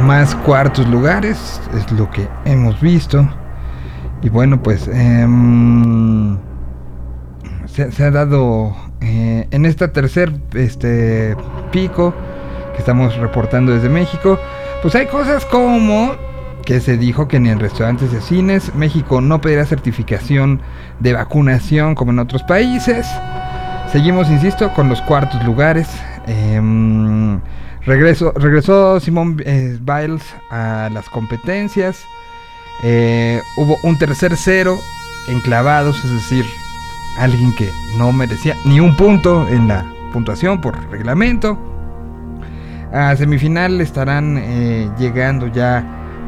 más cuartos lugares, es lo que hemos visto. Y bueno, pues em, se, ha dado eh, en este tercer este, pico que estamos reportando desde México, pues hay cosas como que se dijo que ni en restaurantes de cines México no pedirá certificación de vacunación como en otros países. Seguimos, insisto, con los cuartos lugares. Regresó Simón eh, Biles a las competencias. Eh, hubo un tercer cero enclavados, es decir, alguien que no merecía ni un punto en la puntuación por reglamento. A semifinal estarán eh, llegando ya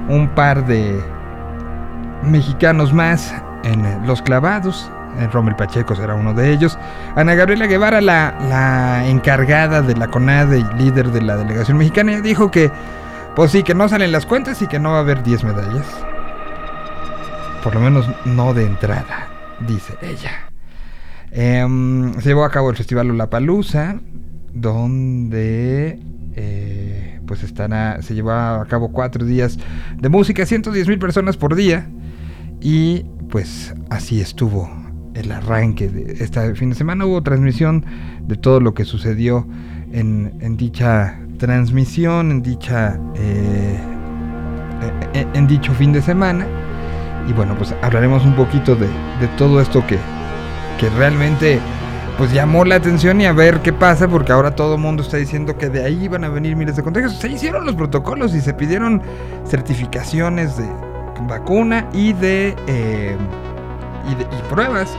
un par de mexicanos más en los clavados. Rommel Pacheco será uno de ellos. Ana Gabriela Guevara, la, encargada de la CONADE y líder de la delegación mexicana, dijo que, pues sí, que no salen las cuentas y que no va a haber 10 medallas. Por lo menos no de entrada, dice ella. Em, se llevó a cabo el festival Lollapalooza, donde eh, pues estará, se llevó a cabo cuatro días de música, 110 mil personas por día. Y pues así estuvo el arranque de este fin de semana. Hubo transmisión de todo lo que sucedió en, dicha transmisión, en dicha eh, eh, en, dicho fin de semana. Y bueno, pues hablaremos un poquito de, de todo esto que, que realmente pues llamó la atención y a ver qué pasa, porque ahora todo el mundo está diciendo que de ahí van a venir miles de contagios. Se hicieron los protocolos y se pidieron certificaciones de vacuna y de, eh, y, pruebas.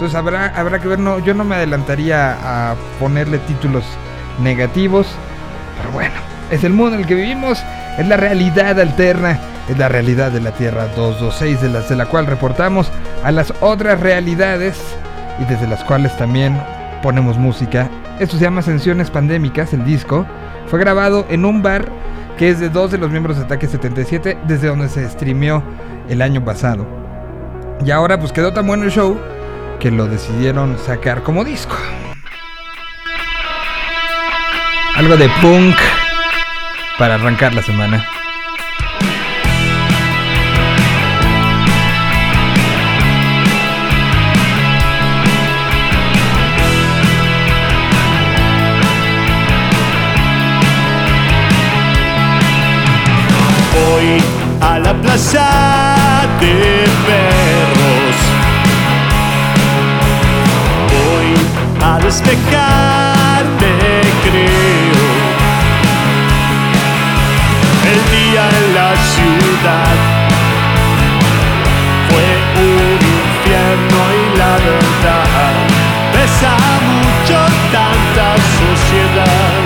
Entonces habrá, habrá que ver, no, yo no me adelantaría a ponerle títulos negativos, pero bueno, es el mundo en el que vivimos, es la realidad alterna, es la realidad de la Tierra 226, de, las, de la cual reportamos a las otras realidades y desde las cuales también ponemos música. Esto se llama Ascensiones Pandémicas, el disco. Fue grabado en un bar que es de dos de los miembros de Ataque 77, desde donde se streameó el año pasado. Y ahora pues quedó tan bueno el show que lo decidieron sacar como disco. Algo de punk para arrancar la semana. a la plaza de. Despejarme, creo. El día en la ciudad fue un infierno y la verdad pesa mucho tanta sociedad.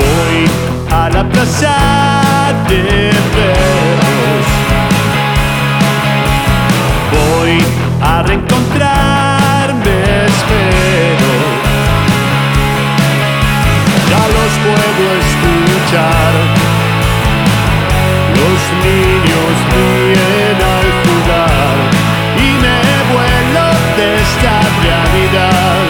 Voy a la plaza de perros. Voy a reencontrarme, niños ríen al jugar y me vuelo de esta realidad.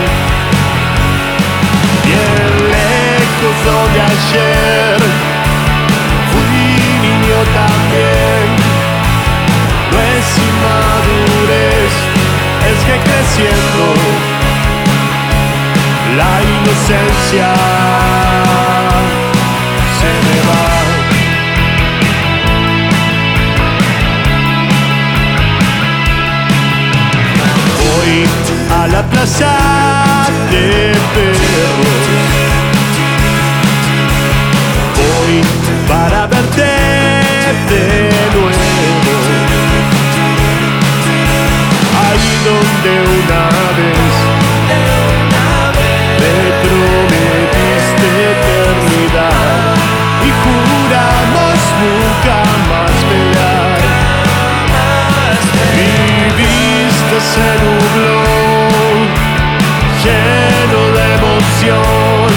Bien lejos de ayer también. No es inmadurez, es que creciendo la inocencia Voy a la plaza de perros. Voy para verte de nuevo. Ahí donde una vez me prometiste eternidad y juramos se nubló, lleno de emoción,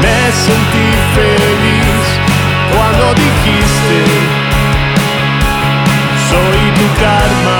me sentí feliz cuando dijiste, soy tu karma.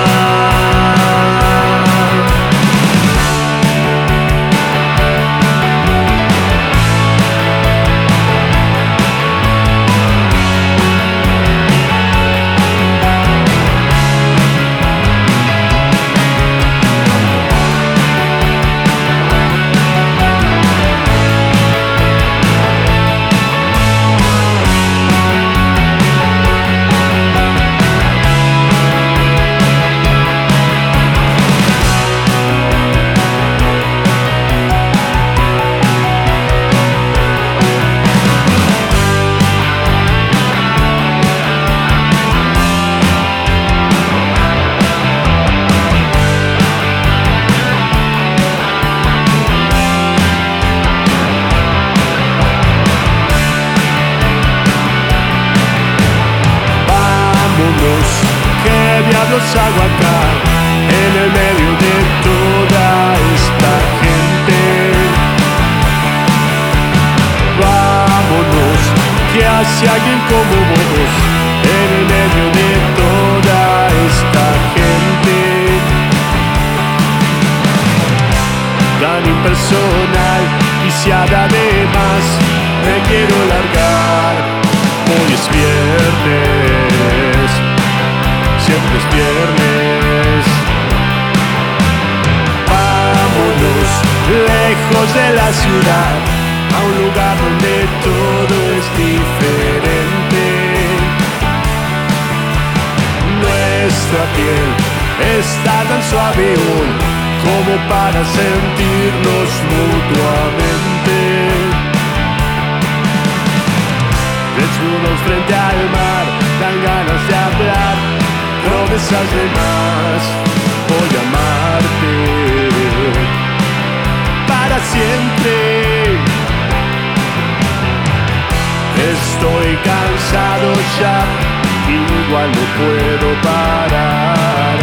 Igual no puedo parar.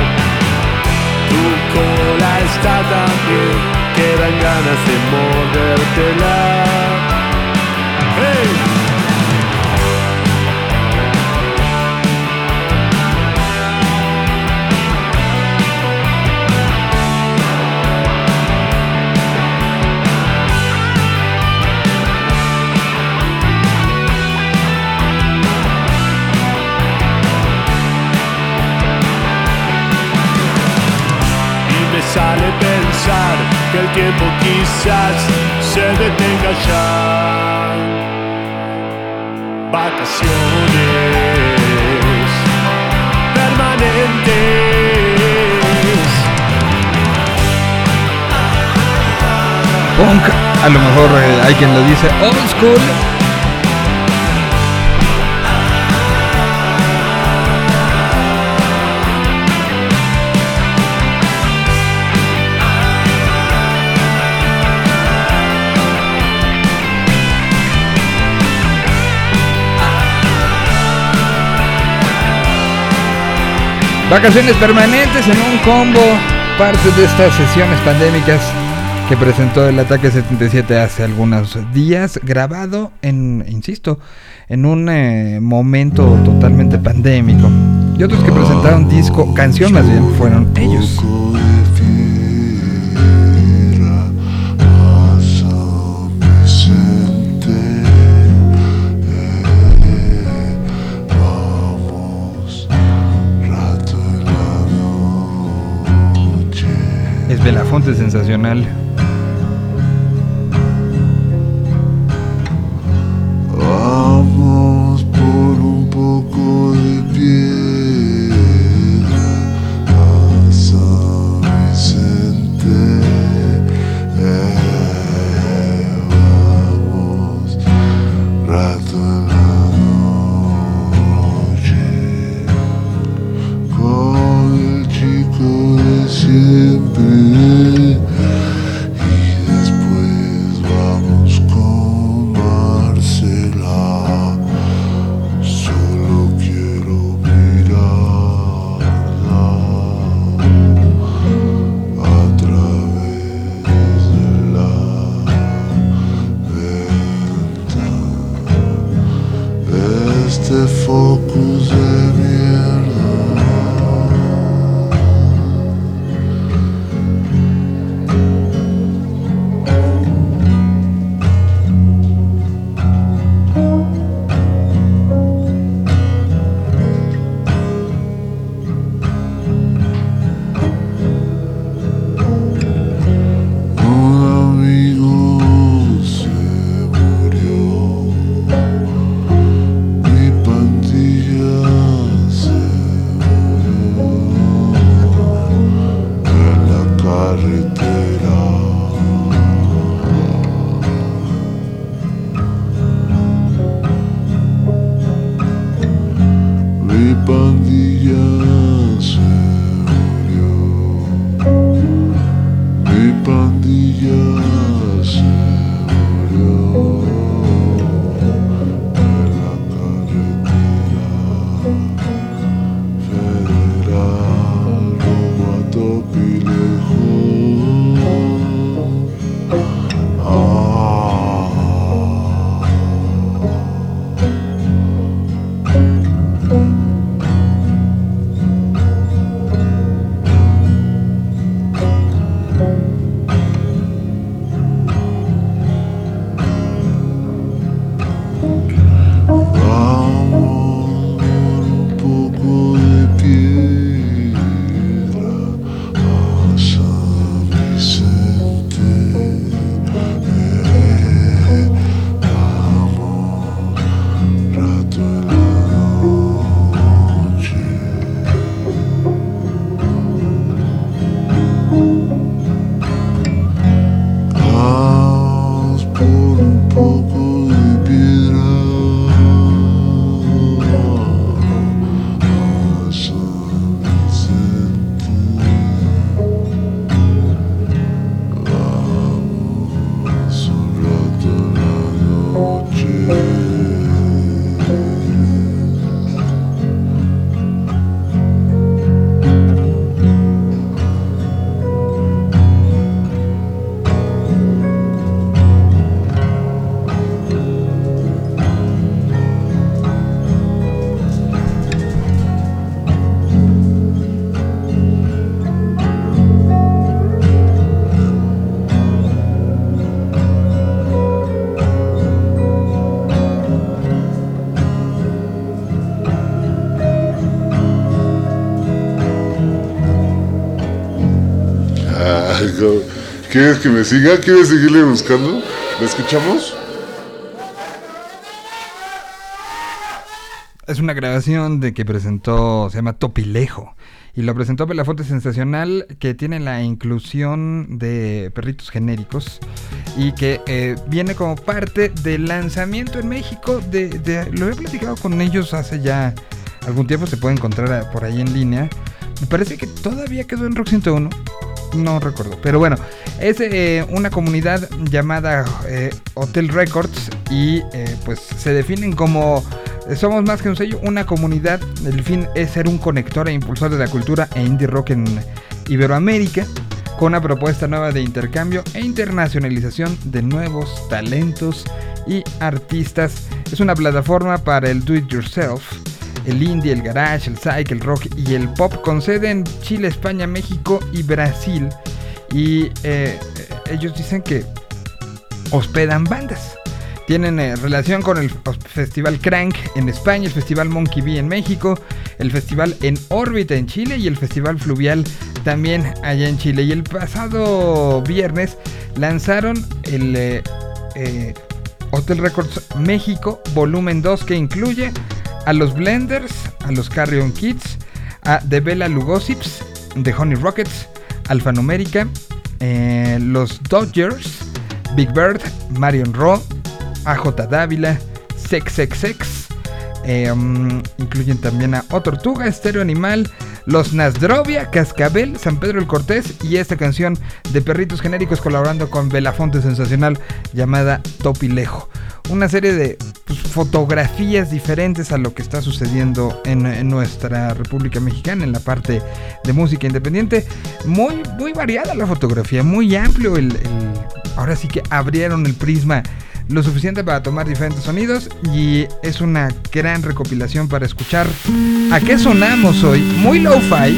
Tu cola está tan bien que dan ganas de mordértela. Tiempo quizás se detenga ya. Vacaciones permanentes. A lo mejor eh, hay quien lo dice old school. Vacaciones permanentes en un combo, parte de estas sesiones pandémicas que presentó el Ataque 77 hace algunos días, grabado en, insisto, en un eh, momento totalmente pandémico. Y otros que presentaron disco, canción más bien, fueron ellos. Es Belafonte sensacional. ¿Quieres que me siga? ¿Quieres seguirle buscando? ¿La escuchamos? Es una grabación de que presentó, se llama Topilejo. Y lo presentó Belafonte Sensacional, que tiene la inclusión de perritos genéricos y que eh, viene como parte del lanzamiento en México. Lo he platicado con ellos hace ya algún tiempo, se puede encontrar por ahí en línea. Me parece que todavía quedó en Rock 101. No recuerdo. Pero bueno, es eh, una comunidad llamada eh, Hotel Records y eh, pues se definen como somos más que un sello, una comunidad. El fin es ser un conector e impulsor de la cultura e indie rock en Iberoamérica con una propuesta nueva de intercambio e internacionalización de nuevos talentos y artistas. Es una plataforma para el do it yourself, el indie, el garage, el psych, el rock y el pop con sede en Chile, España, México y Brasil. Y eh, eh, ellos dicen que hospedan bandas. Tienen eh, relación con el Festival Crank en España, el Festival Monkey Bee en México, el Festival En órbita en Chile y el Festival Fluvial también allá en Chile. Y el pasado viernes lanzaron el Hotel Records México Volumen 2 que incluye a los Blenders, a los Carrion Kids, a The Bella Lugosips, The Honey Rockets, Alfanumérica, eh, los Dodgers, Big Bird, Marion Raw, AJ Dávila, Sex Sex Sex, eh, mm, incluyen también a O Tortuga, Estéreo Animal, Los Nasdrovia, Cascabel, San Pedro el Cortés y esta canción de perritos genéricos colaborando con Belafonte Sensacional llamada Topilejo. Una serie de pues, fotografías diferentes a lo que está sucediendo en, nuestra República Mexicana en la parte de música independiente. Muy, muy variada la fotografía, muy amplio el- el, ahora sí que abrieron el prisma lo suficiente para tomar diferentes sonidos y es una gran recopilación para escuchar a qué sonamos hoy, muy low-fi,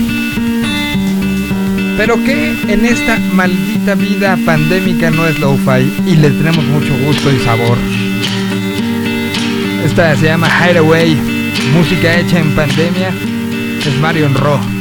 pero que en esta maldita vida pandémica no es low-fi y le tenemos mucho gusto y sabor. Esta se llama Hideaway, música hecha en pandemia, es Marion Raw.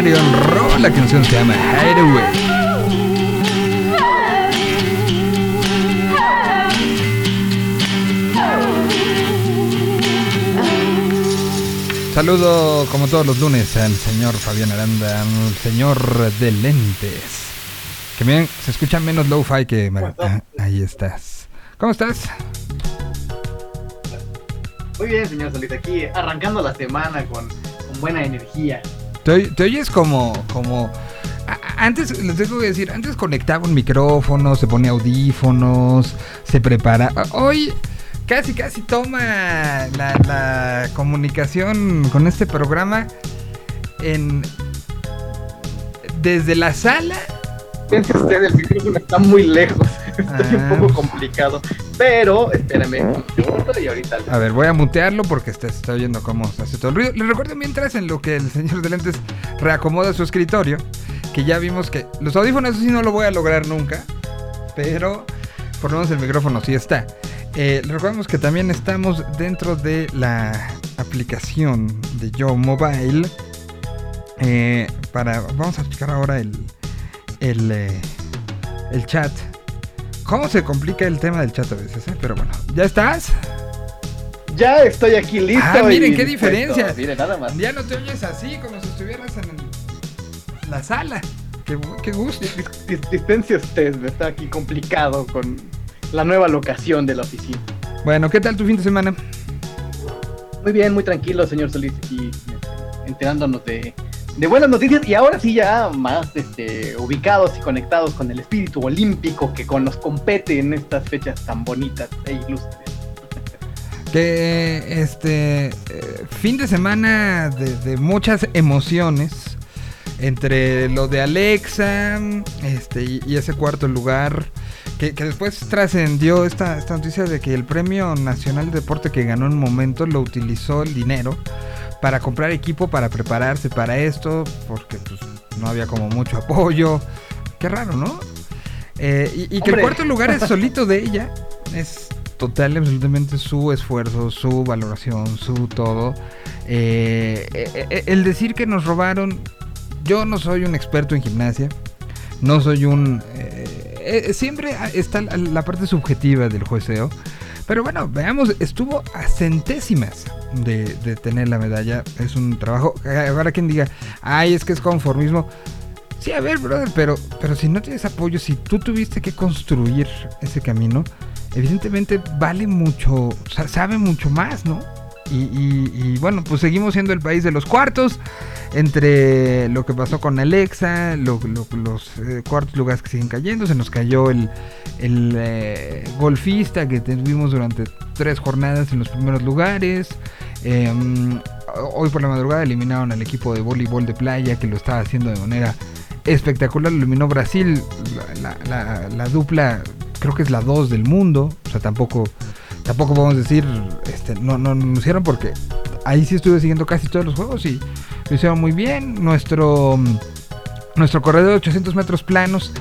La canción se llama Hideaway. Saludo como todos los lunes al señor Fabián Aranda, al señor de lentes. Que bien, se escucha menos low-fi que... ¿Cómo estás? Ah, ahí estás. ¿Cómo estás? Muy bien, señor Solís, aquí arrancando la semana con, con buena energía. Te, te oyes como, como... Antes, les tengo que decir, antes conectaba un micrófono, se ponía audífonos, se prepara. Hoy casi, casi toma la, la comunicación con este programa en... Desde la sala Piense usted, el micrófono está muy lejos, está un Ah. poco complicado. Pero, espérame un segundo y ahorita... A ver, voy a mutearlo porque está, se está oyendo cómo se hace todo el ruido. Les recuerdo mientras en lo que el señor de lentes reacomoda su escritorio, que ya vimos que los audífonos eso sí no lo voy a lograr nunca, pero por lo menos el micrófono sí está. Eh, les recordamos que también estamos dentro de la aplicación de Yo Mobile. eh, para, vamos a checar ahora el, el, eh, el chat. ¿Cómo se complica el tema del chat a veces? eh? Pero bueno, ¿ya estás? Ya estoy aquí listo. Ah, miren qué diferencia. Miren, nada más. Ya no te oyes así, como si estuvieras en el- la sala. Qué, qué gusto. Dis- dis- Dispense usted, me está aquí complicado con la nueva locación de la oficina. Bueno, ¿qué tal tu fin de semana? Muy bien, muy tranquilo, señor Solís, aquí este, enterándonos de, de buenas noticias y ahora sí ya más este, ubicados y conectados con el espíritu olímpico que con nos compete en estas fechas tan bonitas e ilustres. Que este eh, fin de semana de, muchas emociones entre lo de Alexa este, y, ese cuarto lugar. Que, que después trascendió esta, esta noticia de que el Premio Nacional de Deporte que ganó en un momento lo utilizó el dinero para comprar equipo para prepararse para esto, porque pues no había como mucho apoyo. Qué raro, ¿no? Eh, y, y que el cuarto lugar es solito de ella. Es total absolutamente su esfuerzo, su valoración, su todo. Eh, eh, eh, el decir que nos robaron, yo no soy un experto en gimnasia, no soy un... siempre está la parte subjetiva del jueceo. Pero bueno, veamos, estuvo a centésimas de, de tener la medalla. Es un trabajo. Ahora quien diga, ay, es que es conformismo. Sí, a ver, brother, pero, pero si no tienes apoyo, si tú tuviste que construir ese camino, evidentemente vale mucho, sa- sabe mucho más, ¿no? Y, y- y bueno, pues seguimos siendo el país de los cuartos, entre lo que pasó con Alexa, lo- lo- los eh, cuartos lugares que siguen cayendo, se nos cayó el, el eh, golfista que tuvimos durante tres jornadas en los primeros lugares. eh, hoy por la madrugada eliminaron al equipo de voleibol de playa que lo estaba haciendo de manera espectacular. Lo eliminó Brasil, la, la- la- la dupla creo que es la 2 del mundo. O sea, tampoco, tampoco podemos decir, este, no, no anunciaron porque ahí sí estuve siguiendo casi todos los juegos y lo hicieron muy bien. Nuestro, mm, nuestro corredor de 800 metros planos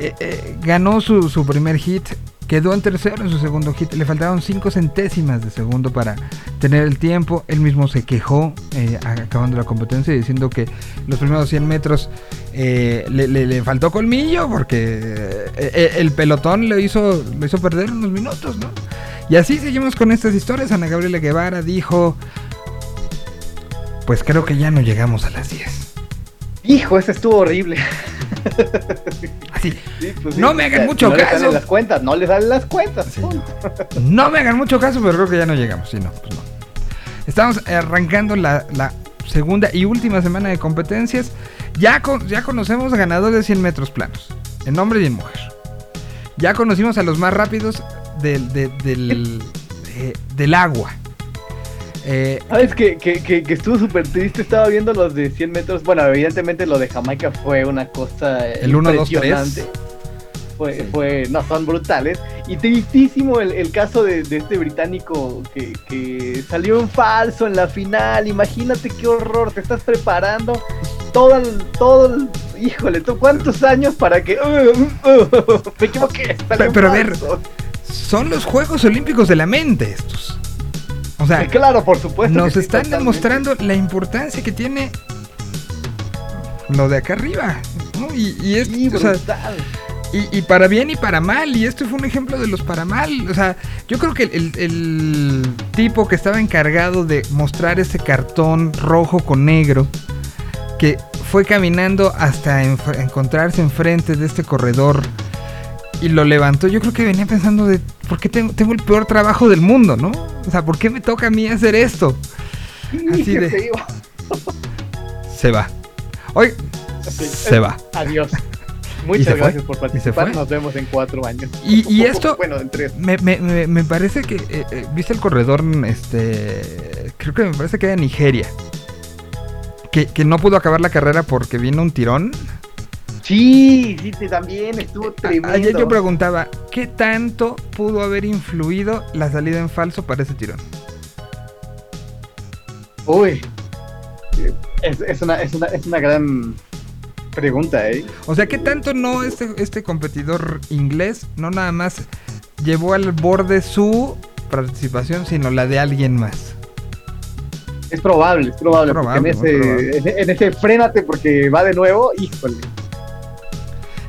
eh, eh, ganó su, su primer hit. Quedó en tercero en su segundo hit. Le faltaron 5 centésimas de segundo para tener el tiempo. Él mismo se quejó eh, acabando la competencia diciendo que los primeros 100 metros eh, le, le- le faltó colmillo porque eh, el pelotón le hizo, le hizo perder unos minutos, ¿no? Y así seguimos con estas historias. Ana Gabriela Guevara dijo, pues creo que ya no llegamos a las 10. Hijo, ese estuvo horrible. Así, Sí, pues No me hagan mucho no le caso. salen las cuentas, no le salen las cuentas. Sí, no me hagan mucho caso, pero creo que ya no llegamos. Sí, no, pues no. Estamos arrancando la, la segunda y última semana de competencias. Ya, con- ya conocemos ganadores de 100 metros planos, en hombre y en mujer. Ya conocimos a los más rápidos del, de- del, del agua. Eh, ¿Sabes que, que, que, que estuvo súper triste? Estaba viendo los de 100 metros. Bueno, evidentemente lo de Jamaica fue una cosa El. Fue, fue, no, son brutales. Y tristísimo el, el caso de, de este británico que, que salió en falso en la final. Imagínate qué horror, te estás preparando todo el, todo el, híjole, ¿tú ¿cuántos años para que... me equivoqué, Pero- a ver. Son los Juegos Olímpicos de la mente estos. O sea, Claro, por supuesto. nos sí, están totalmente. demostrando la importancia que tiene lo de acá arriba. ¿no? Y, y es- Sí, o sea, y, y para bien y para mal, y este fue un ejemplo de los para mal. O sea, yo creo que el, el tipo que estaba encargado de mostrar ese cartón rojo con negro, que fue caminando hasta enf- encontrarse enfrente de este corredor y lo levantó, yo creo que venía pensando de, ¿por qué tengo, tengo el peor trabajo del mundo, no? O sea, ¿por qué me toca a mí hacer esto? Así Sí, de-. Se va. Hoy se va. Adiós. ¿Y Muchas gracias por ¿Y se participar. Nos vemos en cuatro años. Y- y esto- Bueno, en tres. Me, me- me- me parece que. eh, eh, ¿Viste el corredor? Este. Creo que me parece que era Nigeria. Que, que no pudo acabar la carrera porque vino un tirón. Sí, sí, también estuvo tremendo. Ayer yo preguntaba: ¿qué tanto pudo haber influido la salida en falso para ese tirón? Uy. Es, es una, es, una, es una gran pregunta, ¿eh? O sea, ¿qué tanto no este, este competidor inglés no nada más llevó al borde su participación, sino la de alguien más? Es probable, es probable. Es probable, en, ese, probable. en, en ese frénate porque va de nuevo, híjole.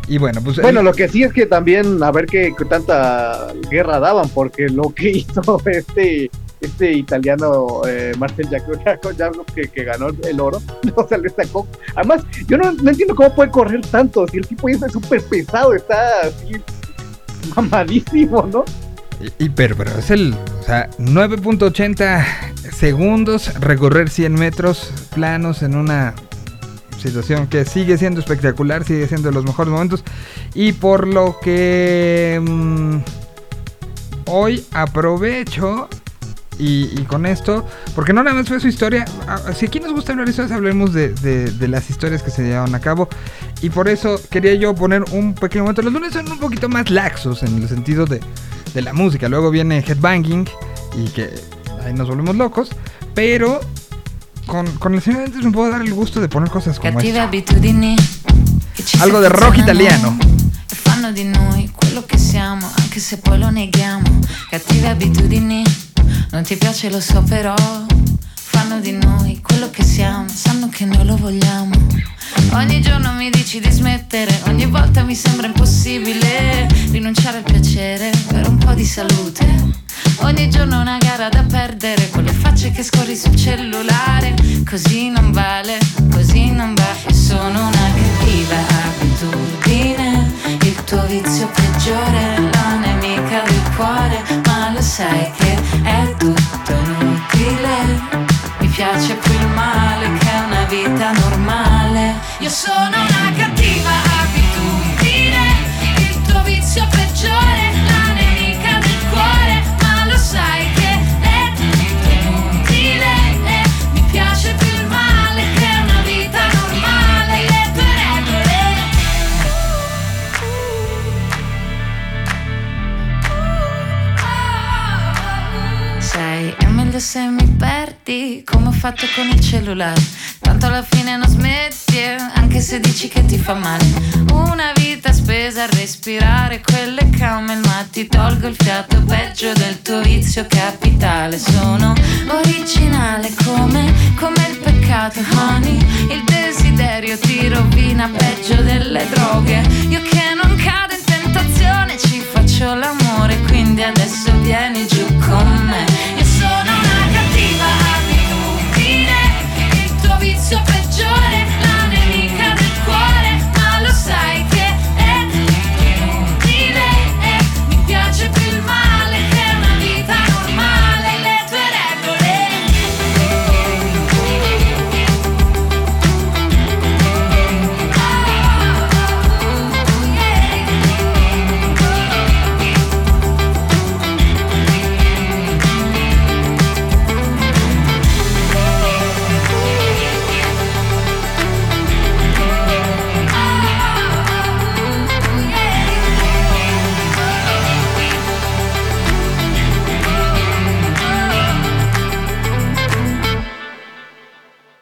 Y bueno, pues. Bueno, lo que sí es que también a ver qué, qué tanta guerra daban, porque lo que hizo este este italiano eh, Marcel Jacobs que, que ganó el oro, o sea, le sacó. Además, yo no, no entiendo cómo puede correr tanto, si el tipo es súper pesado, está así mamadísimo, ¿no? Pero, pero es el, o sea, 9.80 segundos recorrer 100 metros planos en una situación que sigue siendo espectacular, sigue siendo de los mejores momentos y por lo que mm, hoy aprovecho y, y con esto, porque no nada más fue su historia, si aquí nos gusta hablar de historias, hablemos de, de- de las historias que se llevaron a cabo. Y por eso quería yo poner un pequeño momento. Los lunes son un poquito más laxos en el sentido de, de la música. Luego viene Headbanging y que ahí nos volvemos locos. Pero con, con el señor antes me puedo dar el gusto de poner cosas como Cattive esta. abitudini che ci Algo del rock italiano. E fanno di noi quello che siamo Anche se poi lo neghiamo Cattive abitudini Non ti piace lo so però Fanno di noi quello che siamo Sanno che noi lo vogliamo Ogni giorno mi dici di smettere Ogni volta mi sembra impossibile Rinunciare al piacere Per un po' di salute Ogni giorno una gara da perdere Con le facce che scorri sul cellulare. Così non vale, così non va. Io sono una cattiva abitudine. Il tuo vizio peggiore La nemica del cuore Ma lo sai che è tutto inutile. Mi piace più il male che una vita normale. Io sono una cattiva abitudine. Il tuo vizio peggiore Meglio se mi perdi come ho fatto con il cellulare. Tanto alla fine non smetti, eh, anche se dici che ti fa male. Una vita spesa a respirare quelle camel, ma ti tolgo il fiato peggio del tuo vizio capitale. Sono originale come, come il peccato, honey. Il desiderio ti rovina peggio delle droghe. Io che non cado in tentazione ci faccio l'amore, quindi adesso vieni giù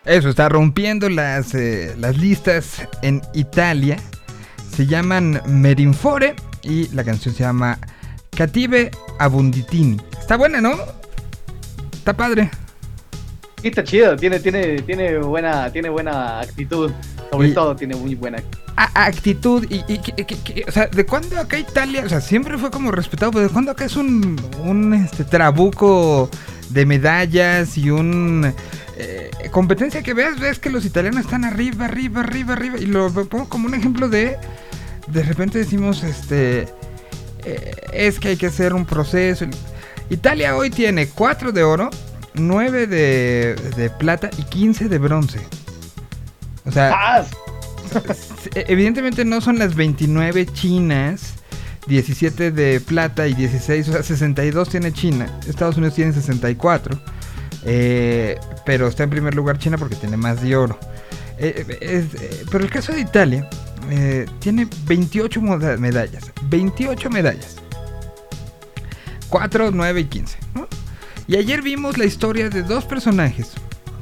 Eso, está rompiendo las, eh, las listas en Italia. Se llaman Merinfore y la canción se llama Cative Abunditini. Está buena, ¿no? Está padre. Sí, está chido, tiene, tiene, tiene buena, tiene buena actitud. Sobre Y- todo tiene muy buena. actitud y, y que- que- que- o sea, ¿de cuándo acá Italia? O sea, siempre fue como respetado, pero ¿de cuándo acá es un, un este, trabuco de medallas y un eh, competencia que veas, ves que los italianos están arriba, arriba, arriba, arriba y lo pongo como un ejemplo de de repente decimos este eh, es que hay que hacer un proceso. Italia hoy tiene 4 de oro, 9 de, de plata y 15 de bronce. O sea, evidentemente no son las 29 chinas, 17 de plata y 16, o sea, 62 tiene China, Estados Unidos tiene 64, eh, pero está en primer lugar China porque tiene más de oro. Eh, eh, es- eh, pero el caso de Italia tiene 28 moda- medallas, 28 medallas, 4, 9 y 15. ¿no? Y ayer vimos la historia de dos personajes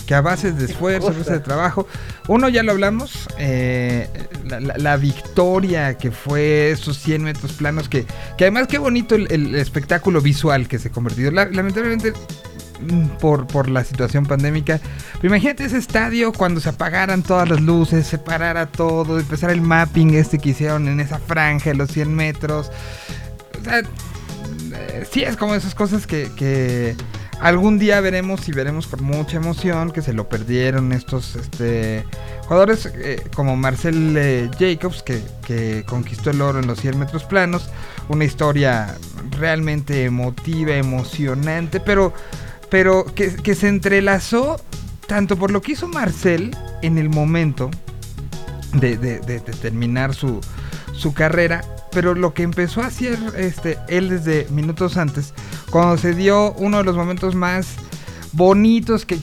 que a base de esfuerzo, a base de trabajo, uno ya lo hablamos, eh, la, la- la victoria que fue esos 100 metros planos, que, que además qué bonito el, el espectáculo visual que se convirtió. La- lamentablemente por, por la situación pandémica, pero imagínate ese estadio cuando se apagaran todas las luces, se parara todo, empezar el mapping este que hicieron en esa franja de los 100 metros. O sea, eh, sí es como esas cosas que, que algún día veremos y veremos con mucha emoción que se lo perdieron estos este, jugadores eh, como Marcel eh, Jacobs que, que conquistó el oro en los 100 metros planos. Una historia realmente emotiva, emocionante, pero, pero que, que se entrelazó tanto por lo que hizo Marcel en el momento de, de- terminar su, su carrera, pero lo que empezó a hacer este, él desde minutos antes, cuando se dio uno de los momentos más bonitos que,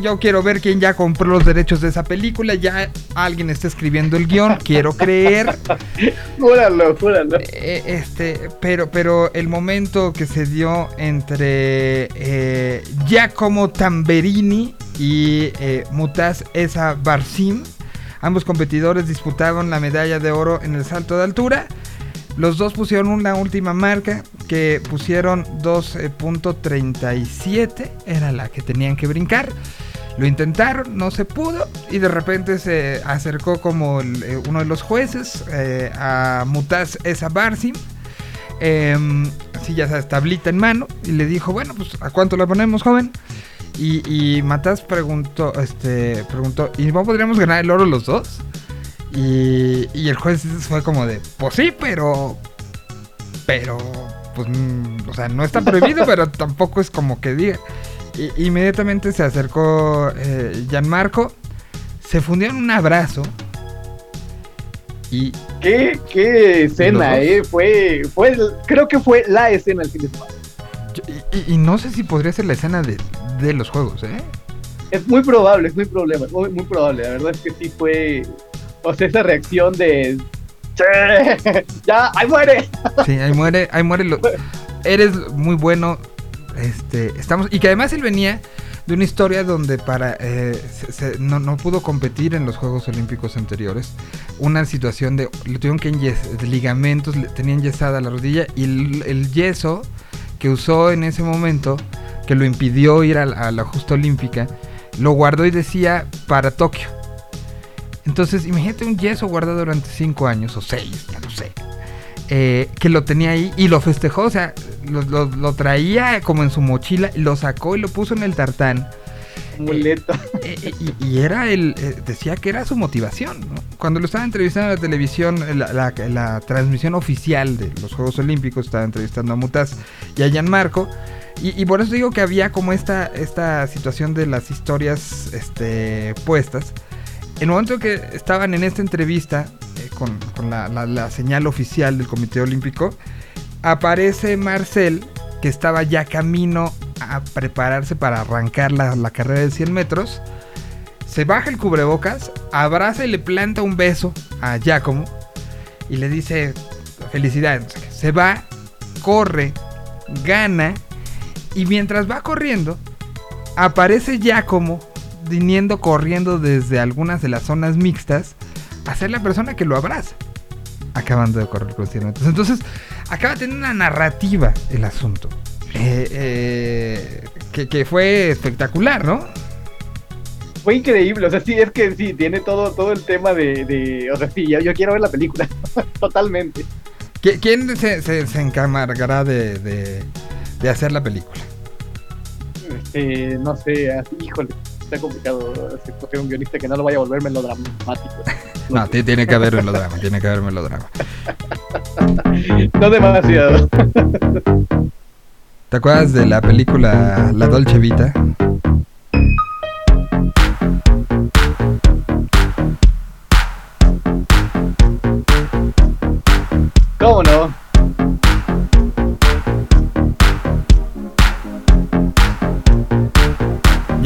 yo quiero ver quién ya compró los derechos de esa película, ya alguien está escribiendo el guion, quiero creer, Júralo, júralo. eh, este, pero, pero el momento que se dio entre eh, Giacomo Tamberini y eh, Mutaz Esa Barsim, ambos competidores disputaban la medalla de oro en el salto de altura. Los dos pusieron una última marca que pusieron 12.37, era la que tenían que brincar. Lo intentaron, no se pudo y de repente se acercó como eh, uno de los jueces eh, a Mutaz Esa Barsim. em, así ya sabes, tablita en mano y le dijo, bueno, pues ¿a cuánto la ponemos, joven? Y, y Mataz preguntó, este, preguntó, ¿y no podríamos ganar el oro los dos? Y, y el juez fue como de, pues sí, pero, pero, pues, mm, o sea, no está prohibido, pero tampoco es como que diga. Y, inmediatamente se acercó eh, Gianmarco, se fundió en un abrazo y ¿Qué, qué escena, eh. Fue, fue, creo que fue la escena el fin de semana. Y, no sé si podría ser la escena de, de los juegos, ¿eh? Es muy probable, es muy probable, muy, muy probable. La verdad es que sí fue. O sea, esa reacción de. "Che, ¡Ya! ¡Ahí muere! Sí, ahí muere, ahí muere. Lo, eres muy bueno. Este, estamos y que además él venía de una historia donde para eh, se- se- no, no pudo competir en los Juegos Olímpicos anteriores. Una situación de le tuvieron que enyes- de ligamentos, le tenían yesada la rodilla y el, el yeso que usó en ese momento que lo impidió ir a, a la justa olímpica lo guardó y decía para Tokio. Entonces, imagínate un yeso guardado durante 5 años o 6, ya no sé. eh, que lo tenía ahí y lo festejó, o sea, lo, lo- lo traía como en su mochila, lo sacó y lo puso en el tartán. Muleta. Eh, y, y era el, eh, decía que era su motivación. ¿no? Cuando lo estaba entrevistando en la televisión, la, la- la transmisión oficial de los Juegos Olímpicos, estaba entrevistando a Mutaz y a Gianmarco. Y, y por eso digo que había como esta, esta situación de las historias este, puestas. En el momento que estaban en esta entrevista eh, con, la, señal oficial del Comité Olímpico, aparece Marcel, que estaba ya camino a prepararse para arrancar la, carrera de 100 metros. Se baja el cubrebocas, abraza y le planta un beso a Giacomo y le dice felicidades. Se va, corre, gana y mientras va corriendo, aparece Giacomo viniendo corriendo desde algunas de las zonas mixtas a ser la persona que lo abraza. Acabando de correr 100 metros. Entonces, acaba teniendo una narrativa el asunto. Eh, eh, que, que fue espectacular, ¿no? fue increíble, o sea, sí, es que sí, tiene todo, todo el tema de, de o sea, sí, yo, yo quiero ver la película, totalmente. ¿Qui- ¿Quién se, se, se encargará de, de, de hacer la película? Este, no sé, así, híjole, está complicado escoger un guionista que no lo vaya a volver melodramático. No, ti- tiene que haber melodrama, tiene que haber melodrama. No demasiado. ¿Te acuerdas de la película La Dolce Vita? ¿Cómo no?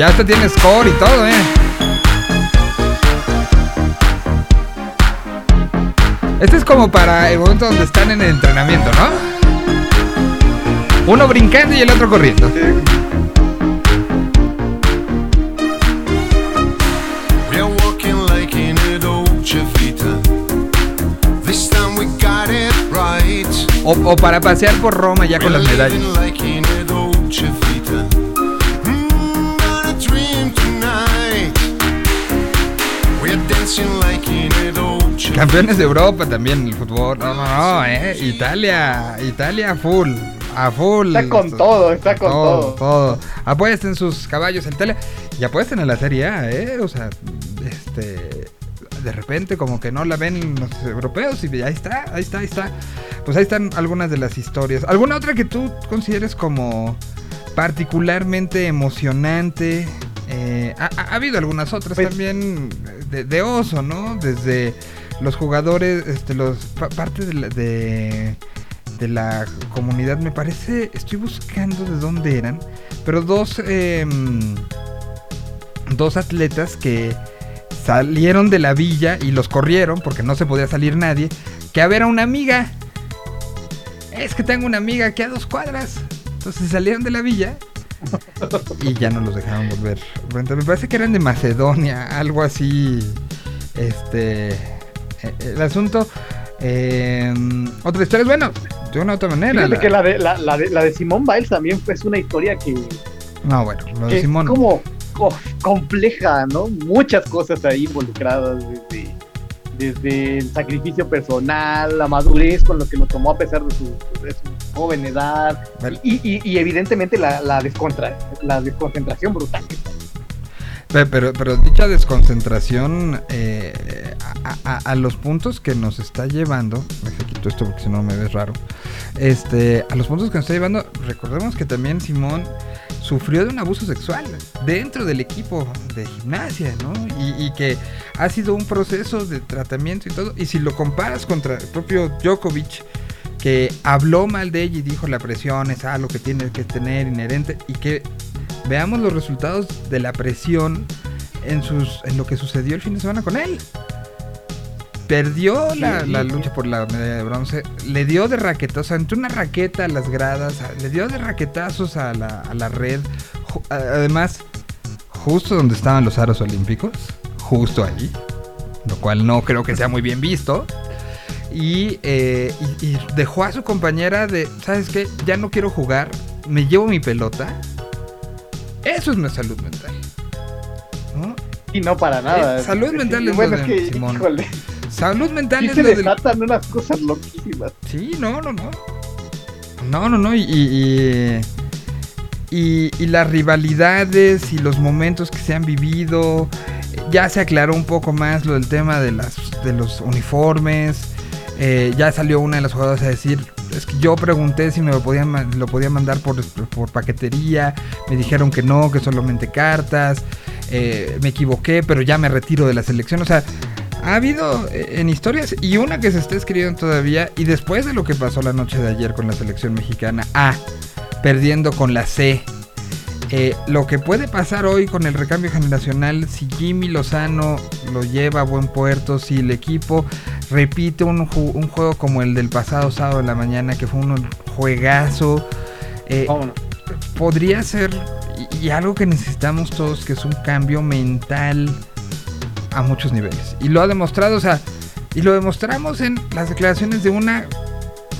Ya hasta tiene score y todo, ¿eh? Este es como para el momento donde están en el entrenamiento, ¿no? Uno brincando y el otro corriendo. O, o para pasear por Roma ya con las medallas. Campeones de Europa también el fútbol. No, no, no, ¿eh? Italia, Italia full. A full. Está con todo, está con todo. todo. Apuesten sus caballos en Italia y apuesten en la Serie A, ¿eh? O sea, este. De repente, como que no la ven los europeos y ahí está, ahí está, ahí está. Pues ahí están algunas de las historias. ¿Alguna otra que tú consideres como particularmente emocionante? Eh, ha, ha- ha habido algunas otras Pues- también de, de oso, ¿no? Desde los jugadores, este, los pa- parte de la, de, de la comunidad, me parece, estoy buscando de dónde eran, pero dos, em, dos atletas que salieron de la villa y los corrieron porque no se podía salir nadie, que a ver a una amiga. Es que tengo una amiga aquí a dos cuadras. Entonces salieron de la villa y ya no los dejaron volver. Me parece que eran de Macedonia, algo así. Este. Eh, El asunto. eh, otra historia es bueno, de una otra manera. La- que la de, la, la de, la de Simón Biles también es una historia que, No, bueno, lo que es como co- compleja, ¿no? Muchas cosas ahí involucradas desde, desde el sacrificio personal, la madurez con lo que lo tomó a pesar de su, de su joven edad Vale. y, y- y evidentemente la, la, descontra- la desconcentración brutal. Pe- Pero, pero dicha desconcentración eh, a, a- a los puntos que nos está llevando, me quito esto porque si no me ves raro, este, a los puntos que nos está llevando, recordemos que también Simón sufrió de un abuso sexual dentro del equipo de gimnasia, ¿no? Y, y que ha sido un proceso de tratamiento y todo, y si lo comparas contra el propio Djokovic, que habló mal de ella y dijo la presión es algo que tiene que tener inherente y que veamos los resultados de la presión en sus en lo que sucedió el fin de semana con él. Perdió la, la lucha por la medalla de bronce, le dio de raquetazos, entró una raqueta a las gradas, le dio de raquetazos a la, a la red. Además, justo donde estaban los aros olímpicos, justo ahí, lo cual no creo que sea muy bien visto. Y, eh, y- y dejó a su compañera de, ¿sabes qué? Ya no quiero jugar, me llevo mi pelota. Eso es una salud mental. ¿no? Y no para nada. Eh, salud mental es bueno, lo es de que, Simón. híjole, Salud mental sí es se lo del... desatan unas cosas loquísimas. Sí, no, no, no. No, no, no. Y, y, y- y las rivalidades y los momentos que se han vivido. Ya se aclaró un poco más lo del tema de, las, de los uniformes. Eh, ya salió una de las jugadoras a decir, es que yo pregunté si me lo podían, lo podía mandar por, por paquetería. Me dijeron que no, que solamente cartas. Eh, me equivoqué, pero ya me retiro de la selección. O sea, ha habido eh, en historias y una que se está escribiendo todavía y después de lo que pasó la noche de ayer con la selección mexicana, A, perdiendo con la C. Eh, lo que puede pasar hoy con el recambio generacional, si Jimmy Lozano lo lleva a buen puerto, si el equipo repite un, ju- un juego como el del pasado sábado en la mañana, que fue un juegazo, eh, podría ser y, y algo que necesitamos todos, que es un cambio mental a muchos niveles. Y lo ha demostrado, o sea, y lo demostramos en las declaraciones de una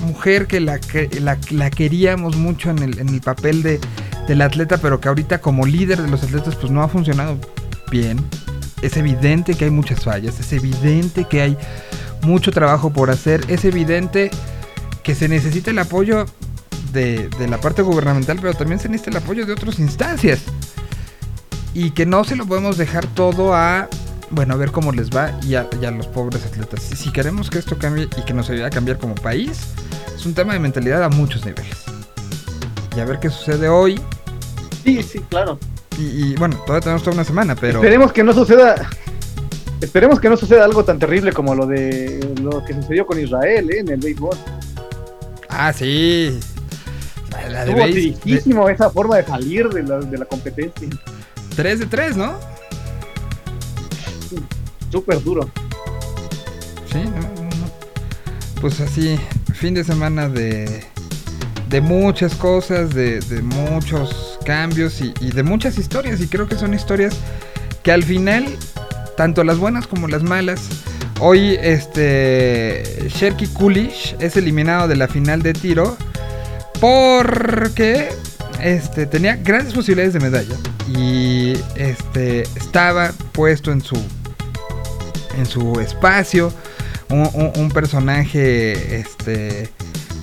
mujer que la, que- la, la queríamos mucho en el, en el papel de, del atleta, pero que ahorita como líder de los atletas pues no ha funcionado bien. Es evidente que hay muchas fallas, es evidente que hay mucho trabajo por hacer, es evidente que se necesita el apoyo de, la parte gubernamental, pero también se necesita el apoyo de otras instancias. Y que no se lo podemos dejar todo a, bueno, a ver cómo les va y a, los pobres atletas. Si queremos que esto cambie y que nos ayude a cambiar como país, es un tema de mentalidad a muchos niveles. Y a ver qué sucede hoy. Sí, sí, claro. Y, y, bueno, todavía tenemos toda una semana, pero... Esperemos que no suceda. Esperemos que no suceda algo tan terrible como lo de lo que sucedió con Israel ¿eh? en el béisbol. Ah, sí. La, la de Estuvo de- tristísimo esa forma de salir de la, de la competencia. 3 de 3, ¿no? Súper duro. Sí, no, no. Pues así, fin de semana de, de muchas cosas, de, de muchos cambios y, de muchas historias. Y creo que son historias que al final, tanto las buenas como las malas, hoy este Sherky Kulish es eliminado de la final de tiro porque este tenía grandes posibilidades de medalla y este estaba puesto en su en su espacio un, un- un personaje este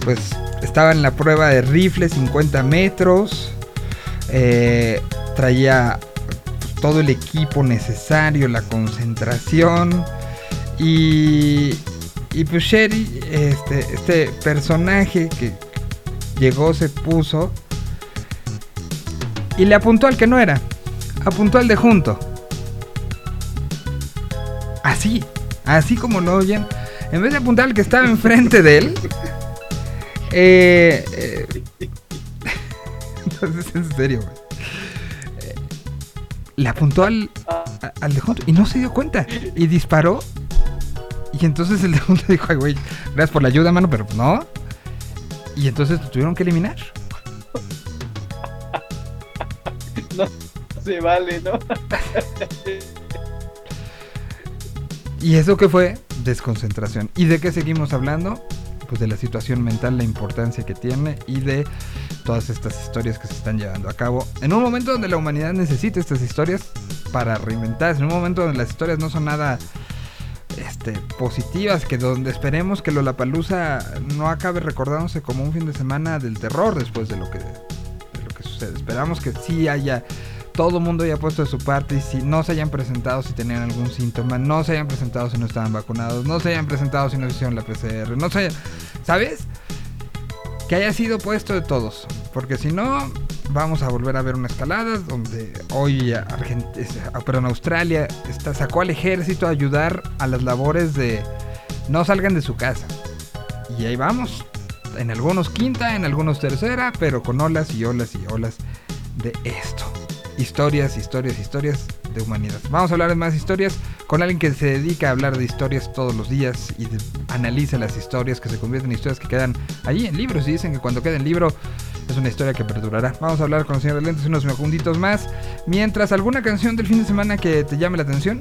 pues estaba en la prueba de rifle 50 metros eh, traía todo el equipo necesario la concentración y y pues Sherry este este personaje que llegó se puso y le apuntó al que no era apuntó al de junto Así, así como lo oyen. En vez de apuntar al que estaba enfrente de él. Eh, eh, entonces, en serio, güey. Eh, le apuntó al, a- al de junto y no se dio cuenta. Y disparó. Y entonces el de junto dijo, ay, güey, gracias por la ayuda, mano, pero no. Y entonces lo tuvieron que eliminar. Se vale, ¿no? ¿Y eso qué fue? Desconcentración. ¿Y de qué seguimos hablando? Pues de la situación mental, la importancia que tiene y de todas estas historias que se están llevando a cabo. En un momento donde la humanidad necesita estas historias para reinventarse, en un momento donde las historias no son nada este, positivas, que donde esperemos que Lollapalooza no acabe recordándose como un fin de semana del terror después de lo que, lo que sucede. Esperamos que sí haya todo el mundo haya puesto de su parte y si no se hayan presentado si tenían algún síntoma, no se hayan presentado si no estaban vacunados, no se hayan presentado si no hicieron la PCR, no se hayan, ¿sabes? Que haya sido puesto de todos, porque si no vamos a volver a ver una escalada donde hoy Argent ah, perdón, Australia está, sacó al ejército a ayudar a las labores de no salgan de su casa. Y ahí vamos. En algunos quinta, en algunos tercera, pero con olas y olas y olas de esto. Historias, historias, historias de humanidad. Vamos a hablar de más historias con alguien que se dedica a hablar de historias todos los días y de- analiza las historias que se convierten en historias que quedan allí en libros y dicen que cuando queda en libro es una historia que perdurará. Vamos a hablar con el señor de Lentes unos segunditos más. Mientras, ¿alguna canción del fin de semana que te llame la atención?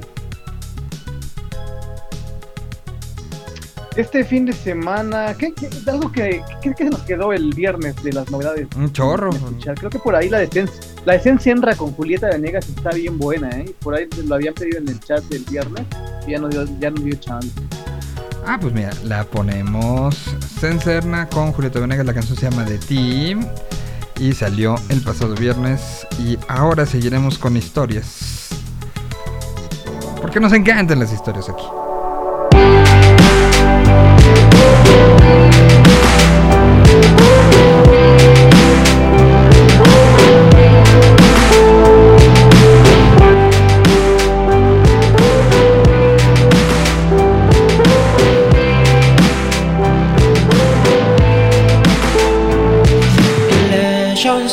Este fin de semana, ¿qué, qué- algo que, ¿qué, qué nos quedó el viernes de las novedades? Un chorro. Creo que por ahí la de Sen- la de Sen Senra con Julieta Venegas está bien buena, ¿eh? Por ahí lo habían pedido en el chat del viernes y ya no dio, ya no dio chance. Ah, pues mira, la ponemos Cencerna con Julieta Venegas. La canción se llama The Team. Y salió el pasado viernes. Y ahora seguiremos con historias. Porque nos encantan las historias aquí.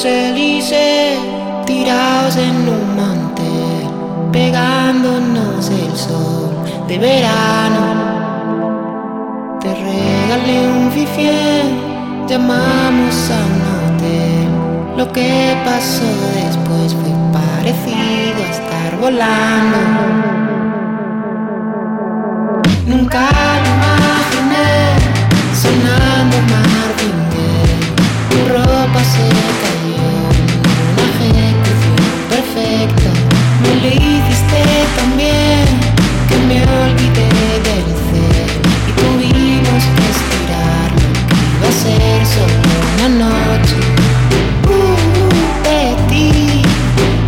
Champs-Élysées, tirados en un mantel, pegándonos el sol de verano. Te regalé un fifien, llamamos a un hotel. Lo que pasó después fue parecido a estar volando. Nunca lo imaginé sonando Marvin Gaye. Tu ropa se lo hiciste también que me olvidé del ser y tuvimos que estirar lo que iba a ser solo una noche. Uh, de ti,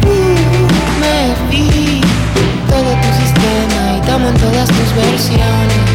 uh, me vi todo tu sistema y tomo en todas tus versiones.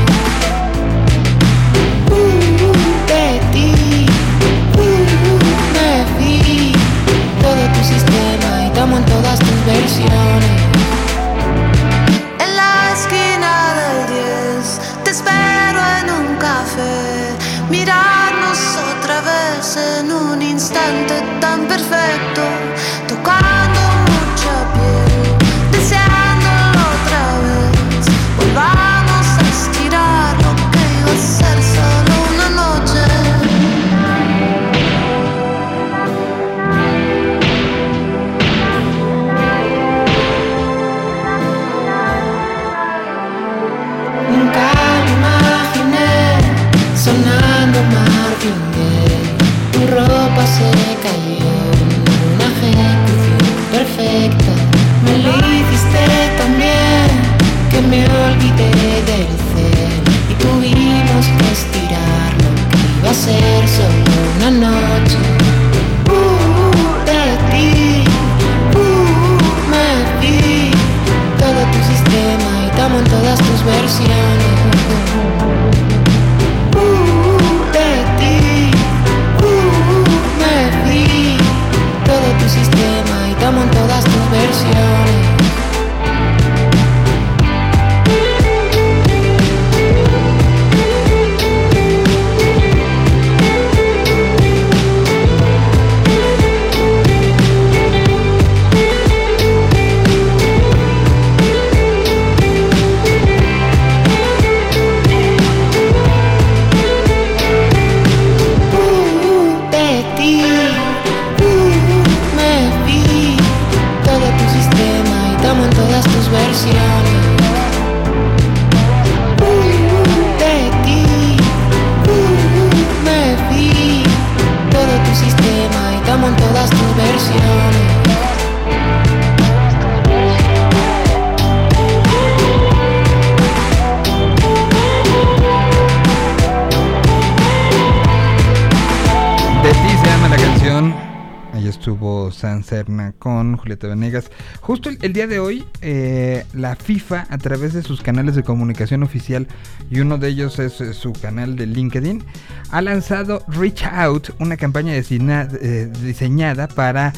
El, día de hoy, eh, la FIFA, a través de sus canales de comunicación oficial, y uno de ellos es eh, su canal de LinkedIn, ha lanzado Reach Out, una campaña eh, diseñada para,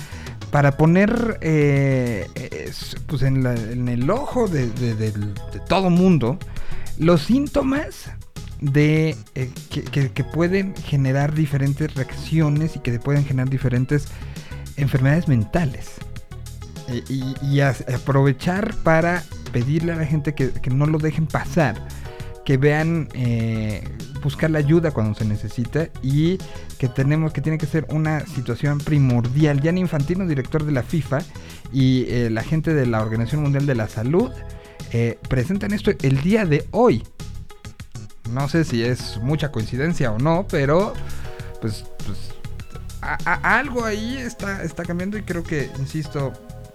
para poner eh, es, pues en, el ojo de, todo mundo los síntomas de que pueden generar diferentes reacciones y que pueden generar diferentes enfermedades mentales. Y, aprovechar para pedirle a la gente que, no lo dejen pasar, que vean eh, buscar la ayuda cuando se necesita y que tenemos que tiene que ser una situación primordial. Gianni Infantino, director de la FIFA y eh, la gente de la Organización Mundial de la Salud eh, presentan esto el día de hoy. No sé si es mucha coincidencia o no, pero pues, pues algo ahí está, está cambiando y creo que, insisto,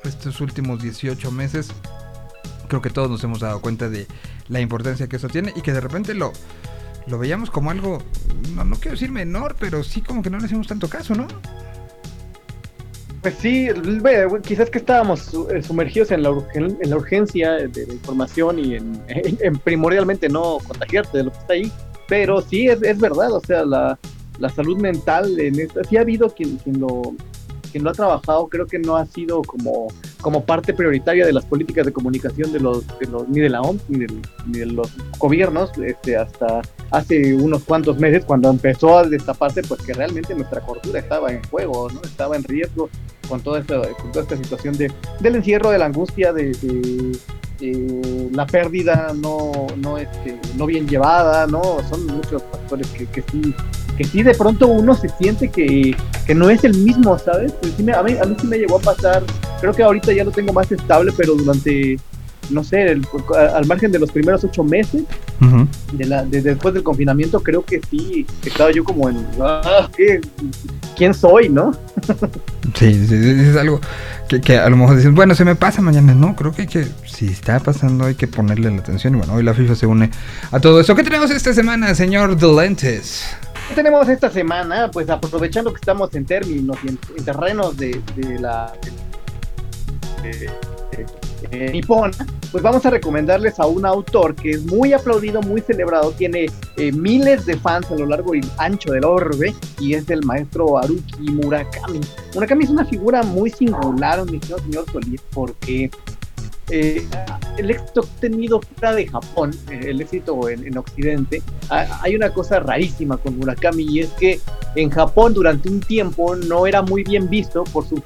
estos últimos 18 meses, creo que todos nos hemos dado cuenta de la importancia que eso tiene y que de repente lo, lo veíamos como algo, no, no quiero decir menor, pero sí como que no le hacemos tanto caso, ¿no? Pues sí, quizás que estábamos eh, sumergidos en la, urgen- en la urgencia de la información y en primordialmente no contagiarte de lo que está ahí. Pero sí, es, es verdad, o sea, la, la salud mental en esta, sí ha habido quien, quien lo quien lo ha trabajado, creo que no ha sido como, como parte prioritaria de las políticas de comunicación de los, de los ni de la OMS ni, ni de los gobiernos este, hasta hace unos cuantos meses cuando empezó a destaparse pues que realmente nuestra cordura estaba en juego, ¿no? estaba en riesgo con toda esta, con toda esta situación de, del encierro, de la angustia, de, la pérdida no, no, este, no bien llevada, ¿no? Son muchos factores que, que sí que sí de pronto uno se siente que, que no es el mismo, ¿sabes? Pues sí me- a, mí, a mí sí me llegó a pasar, creo que ahorita ya lo tengo más estable, pero durante, no sé, el- al margen de los primeros ocho meses, de la, de- después del confinamiento, creo que sí, estaba yo como en, ah, ¿qué? ¿quién soy, no? Sí, sí, es algo que, que a lo mejor dicen, bueno, se me pasa mañana. No, creo que, que si está pasando hay que ponerle la atención. Y bueno, hoy la FIFA se une a todo eso. ¿Qué tenemos esta semana, señor De Lentes? ¿Qué tenemos esta semana? Pues aprovechando que estamos en términos y en, en terrenos de, la de- nipona, pues vamos a recomendarles a un autor que es muy aplaudido, muy celebrado, tiene eh, miles de fans a lo largo y ancho del orbe y es el maestro Haruki Murakami. Murakami es una figura muy singular, mi querido señor Solís, porque eh, el éxito obtenido fuera de Japón, eh, el éxito en, en Occidente, ha- hay una cosa rarísima con Murakami y es que en Japón durante un tiempo no era muy bien visto por su,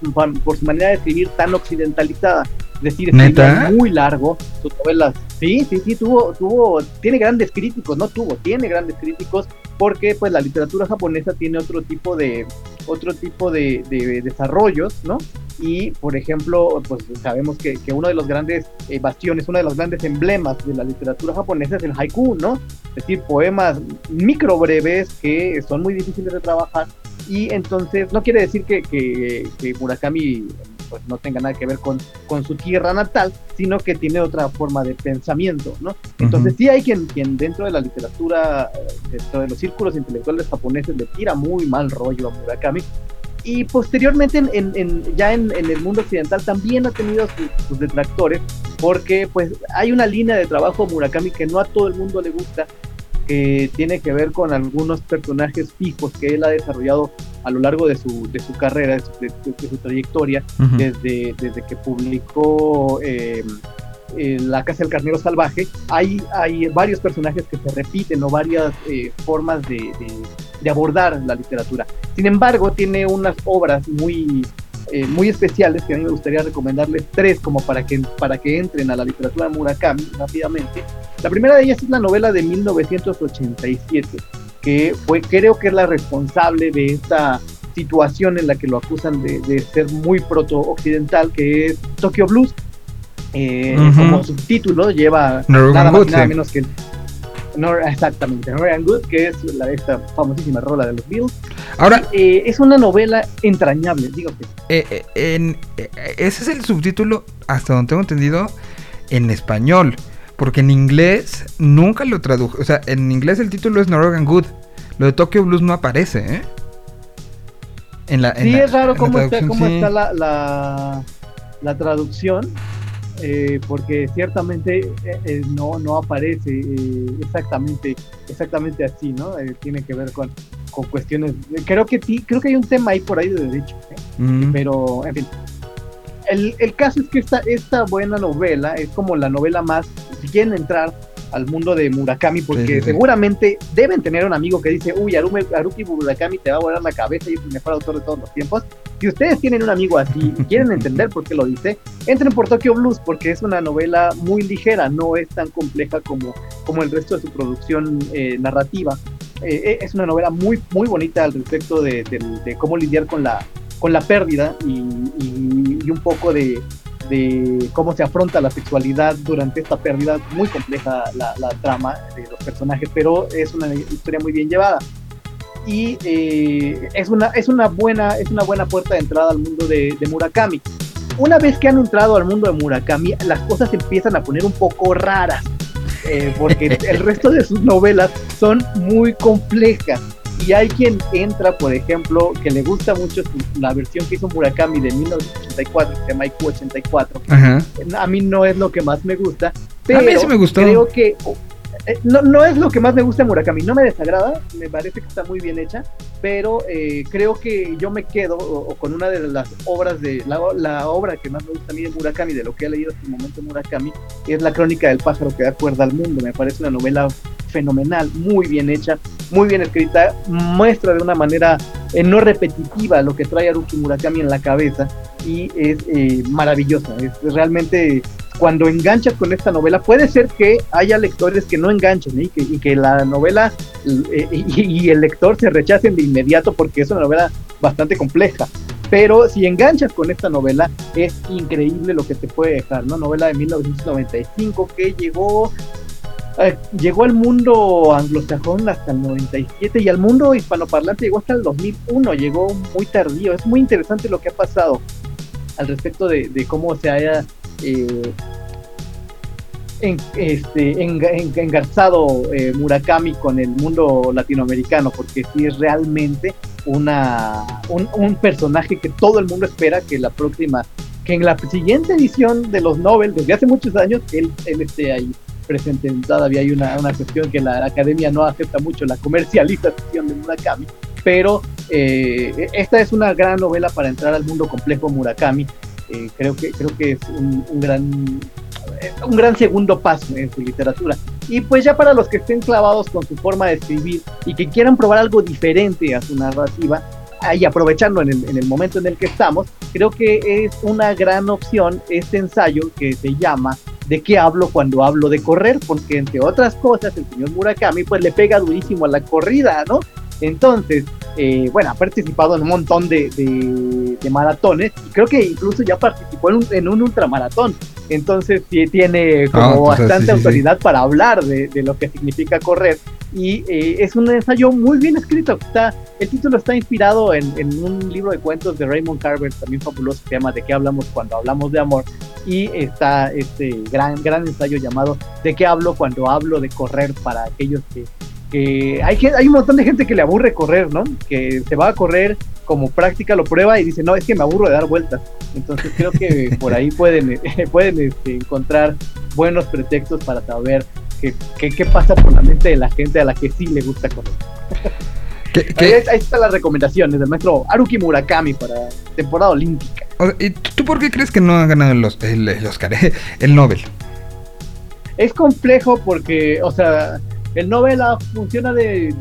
por su manera de escribir tan occidentalizada. Es decir, ¿Neta? muy largo, sus novelas. Sí, sí, sí, tuvo, tuvo, tiene grandes críticos, no tuvo, tiene grandes críticos porque pues la literatura japonesa tiene otro tipo de, otro tipo de, de desarrollos, ¿no? Y, por ejemplo, pues sabemos que, que uno de los grandes eh, bastiones, uno de los grandes emblemas de la literatura japonesa es el haiku, ¿no? Es decir, poemas micro breves que son muy difíciles de trabajar. Y entonces, no quiere decir que, que, que Murakami pues, no tenga nada que ver con, con su tierra natal, sino que tiene otra forma de pensamiento, ¿no? Entonces, Ujú. sí hay quien, quien dentro de la literatura, eh, dentro de los círculos intelectuales japoneses, le tira muy mal rollo a Murakami. Y posteriormente, en, en- en- ya en, en el mundo occidental, también ha tenido sus, sus detractores, porque pues hay una línea de trabajo Murakami que no a todo el mundo le gusta, que tiene que ver con algunos personajes fijos que él ha desarrollado a lo largo de su, de su carrera, de su, de- de su trayectoria, desde, desde que publicó eh, eh, La Casa del Carnero Salvaje, hay, hay varios personajes que se repiten o varias eh, formas de, de- de abordar la literatura. Sin embargo, tiene unas obras muy, eh, muy especiales que a mí me gustaría recomendarles tres como para que, para que entren a la literatura de Murakami rápidamente. La primera de ellas es la novela de 1987, que fue, creo que es la responsable de esta situación en la que lo acusan de, de ser muy proto-occidental, que es Tokyo Blues. Eh. Como subtítulo lleva nada más y nada menos que Nor- exactamente, Norwegian Good, que es la, esta famosísima rola de los Beatles. Ahora, Eh, es una novela entrañable, digo que eh, eh, en- ese es el subtítulo, hasta donde tengo entendido, en español. Porque en inglés nunca lo tradujo. O sea, en inglés el título es Norwegian Good. Lo de Tokyo Blues no aparece, ¿eh? En la, en Sí, la- es raro la cómo está, traducción, cómo sí. está la, la traducción, eh, porque ciertamente eh, eh, no, no aparece eh, exactamente, exactamente así, ¿no? Eh, tiene que ver con, con cuestiones. Creo que sí, creo que hay un tema ahí por ahí de derecho, pero en fin. El, el caso es que esta, esta buena novela es como la novela más, si quieren entrar al mundo de Murakami, porque Sí, sí, seguramente deben tener un amigo que dice, uy, Harume- Haruki Murakami te va a volar la cabeza y es el mejor autor de todos los tiempos. Si ustedes tienen un amigo así y quieren entender por qué lo dice, entren por Tokyo Blues, porque es una novela muy ligera, no es tan compleja como, como el resto de su producción eh, narrativa. Eh, es una novela muy, muy bonita al respecto de, de- de cómo lidiar con la, con la pérdida y, y- y un poco de, de cómo se afronta la sexualidad durante esta pérdida. Muy compleja la, la trama de los personajes, pero es una historia muy bien llevada. Y eh, es, una, es, una buena, es una buena puerta de entrada al mundo de, de Murakami. Una vez que han entrado al mundo de Murakami, las cosas se empiezan a poner un poco raras, eh, porque el resto de sus novelas son muy complejas. Y hay quien entra, por ejemplo, que le gusta mucho la versión que hizo Murakami de 1984, que se llama IQ 84. Ajá. A mí no es lo que más me gusta, pero A mí sí me gustó. creo que no, no es lo que más me gusta de Murakami, no me desagrada, me parece que está muy bien hecha, pero eh, creo que yo me quedo con una de las obras de la, obra que más me gusta a mí de Murakami, de lo que he leído hasta el momento Murakami, es La crónica del pájaro que da cuerda al mundo. Me parece una novela fenomenal, muy bien hecha, muy bien escrita, muestra de una manera eh, no repetitiva lo que trae Haruki Murakami en la cabeza y es eh, maravillosa. Es realmente cuando enganchas con esta novela, puede ser que haya lectores que no enganchen ¿eh? y, que, y que la novela eh, y, el lector se rechacen de inmediato porque es una novela bastante compleja. Pero si enganchas con esta novela, es increíble lo que te puede dejar, ¿no? Novela de 1995 que llegó eh, llegó al mundo anglosajón hasta el 97 y al mundo hispanoparlante llegó hasta el 2001, llegó muy tardío. Es muy interesante lo que ha pasado al respecto de, de cómo se haya eh, en- este, enga- en- engarzado eh, Murakami con el mundo latinoamericano, porque sí es realmente una, un, un personaje que todo el mundo espera que la próxima, que en la siguiente edición de los Nobel, desde hace muchos años, él, él esté ahí presente. Todavía hay una, una cuestión que la academia no acepta mucho, la comercialización de Murakami, pero eh, esta es una gran novela para entrar al mundo complejo Murakami. Eh, creo que creo que es un, un gran eh, un gran segundo paso en su literatura. Y pues ya para los que estén clavados con su forma de escribir y que quieran probar algo diferente a su narrativa, y aprovechando en el, en el momento en el que estamos, creo que es una gran opción este ensayo que se llama ¿De qué hablo cuando hablo de correr? Porque entre otras cosas el señor Murakami pues le pega durísimo a la corrida, ¿no? Entonces, eh, bueno, ha participado en un montón de, de- de maratones y creo que incluso ya participó en un, en un ultramaratón. Entonces, sí tiene como Ah, bastante sí, sí, sí. autoridad para hablar de, de lo que significa correr. Y eh, es un ensayo muy bien escrito. Está, el título está inspirado en, en un libro de cuentos de Raymond Carver, también fabuloso, que se llama ¿De qué hablamos cuando hablamos de amor? Y está este gran, gran ensayo llamado ¿De qué hablo cuando hablo de correr? Para aquellos que, que hay, que- hay un montón de gente que le aburre correr, ¿no? Que se va a correr como práctica, lo prueba y dice, no, es que me aburro de dar vueltas. Entonces creo que por ahí pueden, pueden este, encontrar buenos pretextos para saber qué, pasa por la mente de la gente a la que sí le gusta correr. ¿Qué- Ahí, qué- ahí están las recomendaciones del maestro Haruki Murakami para temporada olímpica. ¿y tú por qué crees que no ha ganado el, Os- el, el Oscar, eh? el Nobel? Es complejo porque, o sea, el novela funciona de,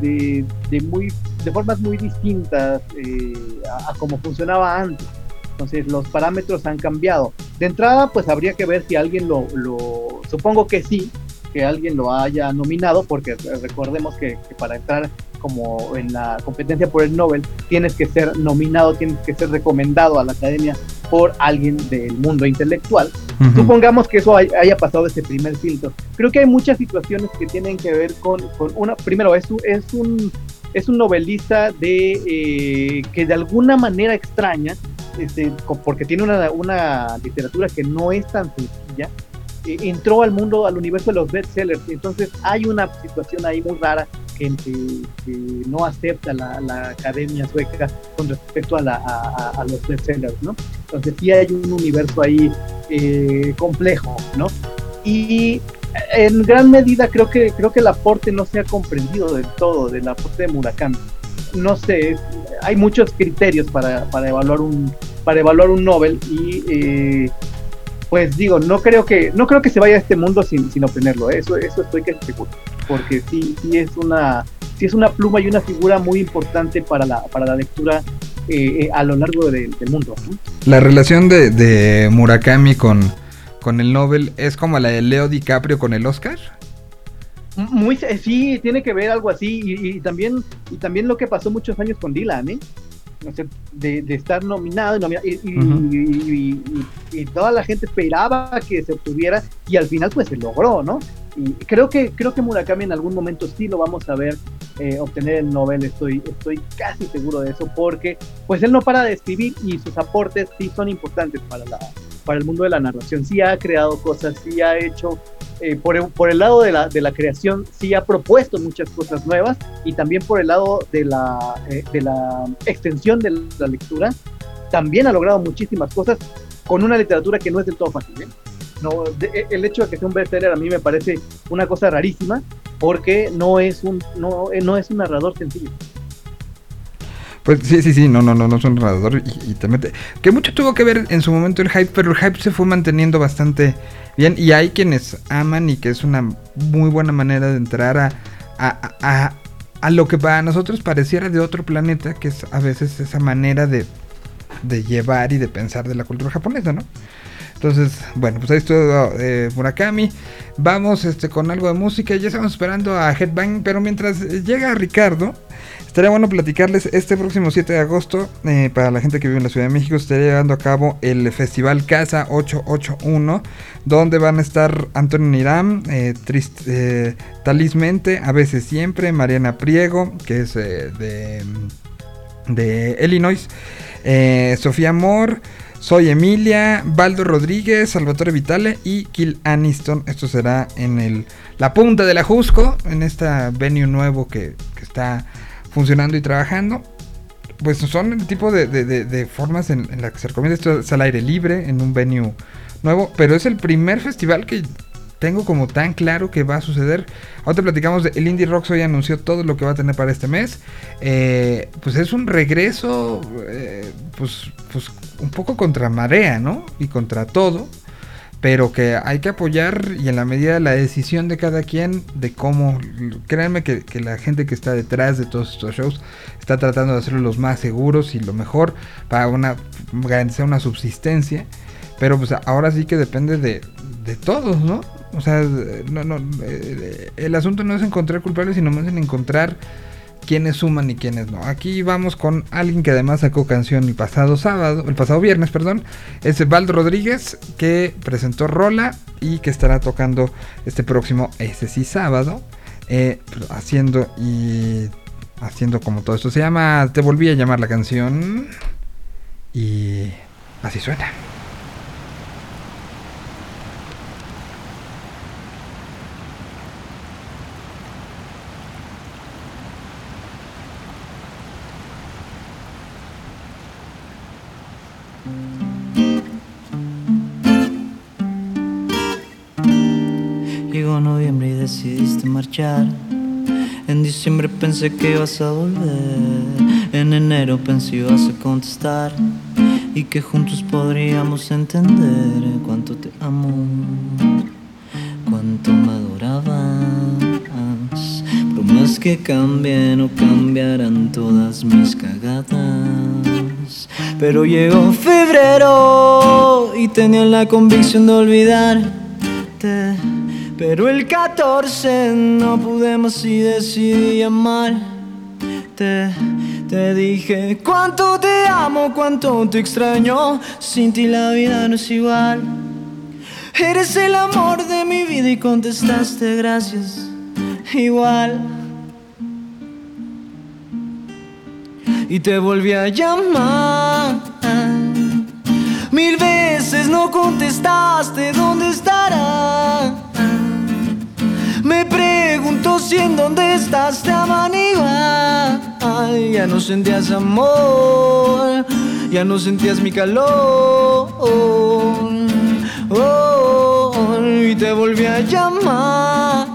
de, muy, de formas muy distintas eh, a, a como funcionaba antes. Entonces los parámetros han cambiado. De entrada, pues habría que ver si alguien lo, lo supongo que sí, que alguien lo haya nominado, porque recordemos que para entrar como en la competencia por el Nobel, tienes que ser nominado, tienes que ser recomendado a la academia por alguien del mundo intelectual. Ujú. Supongamos que eso hay- haya pasado ese primer filtro. Creo que hay muchas situaciones que tienen que ver con, con una, primero, es un, es un, es un novelista de, eh, que de alguna manera extraña, este, porque tiene una, una literatura que no es tan sencilla, eh, entró al mundo, al universo de los bestsellers. Entonces hay una situación ahí muy rara que, no acepta la, academia sueca con respecto a, la, a, a- los bestsellers, ¿no? Entonces sí hay un universo ahí eh, complejo, ¿no? Y en gran medida creo que creo que el aporte no se ha comprendido del todo del aporte de Murakami. No sé, hay muchos criterios para, evaluar un para evaluar un Nobel y eh, pues digo, no creo que no creo que se vaya a este mundo sin, sin obtenerlo, ¿eh? eso eso estoy seguro, porque sí sí es una sí es una pluma y una figura muy importante para la para la lectura eh, eh, a lo largo de- del mundo. ¿no? La relación de, de Murakami con, con el Nobel es como la de Leo DiCaprio con el Oscar. Muy, sí, tiene que ver algo así y, y también y también lo que pasó muchos años con Dylan, ¿eh? De, de estar nominado y, nomina- y, y- Ujú. y- y- y toda la gente esperaba que se obtuviera y al final pues se logró, ¿no? Y creo que creo que Murakami en algún momento sí lo vamos a ver eh, obtener el Nobel, estoy estoy casi seguro de eso porque pues él no para de escribir y sus aportes sí son importantes para la para el mundo de la narración, sí ha creado cosas, sí ha hecho eh, por, por el lado de la, de la creación sí ha propuesto muchas cosas nuevas y también por el lado de la, eh, de la extensión de la lectura también ha logrado muchísimas cosas con una literatura que no es del todo fácil. ¿eh? No, de- el hecho de que sea un bestseller a mí me parece una cosa rarísima porque no es un, no, eh, no es un narrador sencillo. Pues sí, sí, sí, no, no, no, no es un narrador y, te mete. Que mucho tuvo que ver en su momento el hype, pero el hype se fue manteniendo bastante bien. Y hay quienes aman y que es una muy buena manera de entrar a, a, a- a lo que para nosotros pareciera de otro planeta, que es a veces esa manera de, de llevar y de pensar de la cultura japonesa, ¿no? Entonces, bueno, pues ahí estuvo eh, Murakami. Vamos este, con algo de música. Ya estamos esperando a Headbang, pero mientras llega Ricardo, estaría bueno platicarles este próximo 7 de agosto, eh, para la gente que vive en la Ciudad de México, estaría llevando a cabo el Festival Casa 881, donde van a estar Antonio Niram, eh, Trist- eh, a veces siempre, Mariana Priego, que es eh, de, de Illinois, Sofía Moore. Soy Emilia, Baldo Rodríguez, Salvatore Vitale y Kill Aniston. Esto será en el, la punta de la Jusco, en esta venue nuevo que está funcionando y trabajando. Pues son el tipo de, formas en, las que se recomienda. Esto es al aire libre, en un venue nuevo. Pero es el primer festival que tengo como tan claro que va a suceder. Ahora platicamos de el Indie Rocks hoy anunció todo lo que va a tener para este mes. Eh, pues es un regreso, eh, pues, pues un poco contra marea, ¿no? Y contra todo. Pero que hay que apoyar y en la medida de la decisión de cada quien de cómo, créanme que, que la gente que está detrás de todos estos shows está tratando de hacerlo los más seguros y lo mejor para una garantizar una subsistencia, pero pues ahora sí que depende de, de todos, ¿no? O sea, no, no, eh, el asunto no es encontrar culpables, sino más en encontrar quiénes suman y quiénes no. Aquí vamos con alguien que además sacó canción el pasado sábado, el pasado viernes, perdón, es Valdo Rodríguez que presentó Rola y que estará tocando este próximo, ese sábado, eh, haciendo y haciendo como todo esto. Se llama, te volví a llamar la canción y así suena. En diciembre pensé que ibas a volver. En enero pensé ibas a contestar. Y que juntos podríamos entender cuánto te amo. Cuánto me adorabas. Bromas que cambian o cambiarán todas mis cagadas. Pero llegó febrero y tenía la convicción de olvidarte. Pero el 14 no pude más y decidí llamarte. Te dije cuánto te amo, cuánto te extraño. Sin ti la vida no es igual. Eres el amor de mi vida y contestaste gracias. Igual. Y te volví a llamar. Mil veces no contestaste, ¿dónde estará? Me pregunto si en dónde estás, te aman igual. Ay, ya no sentías amor, ya no sentías mi calor. Oh, y te volví a llamar.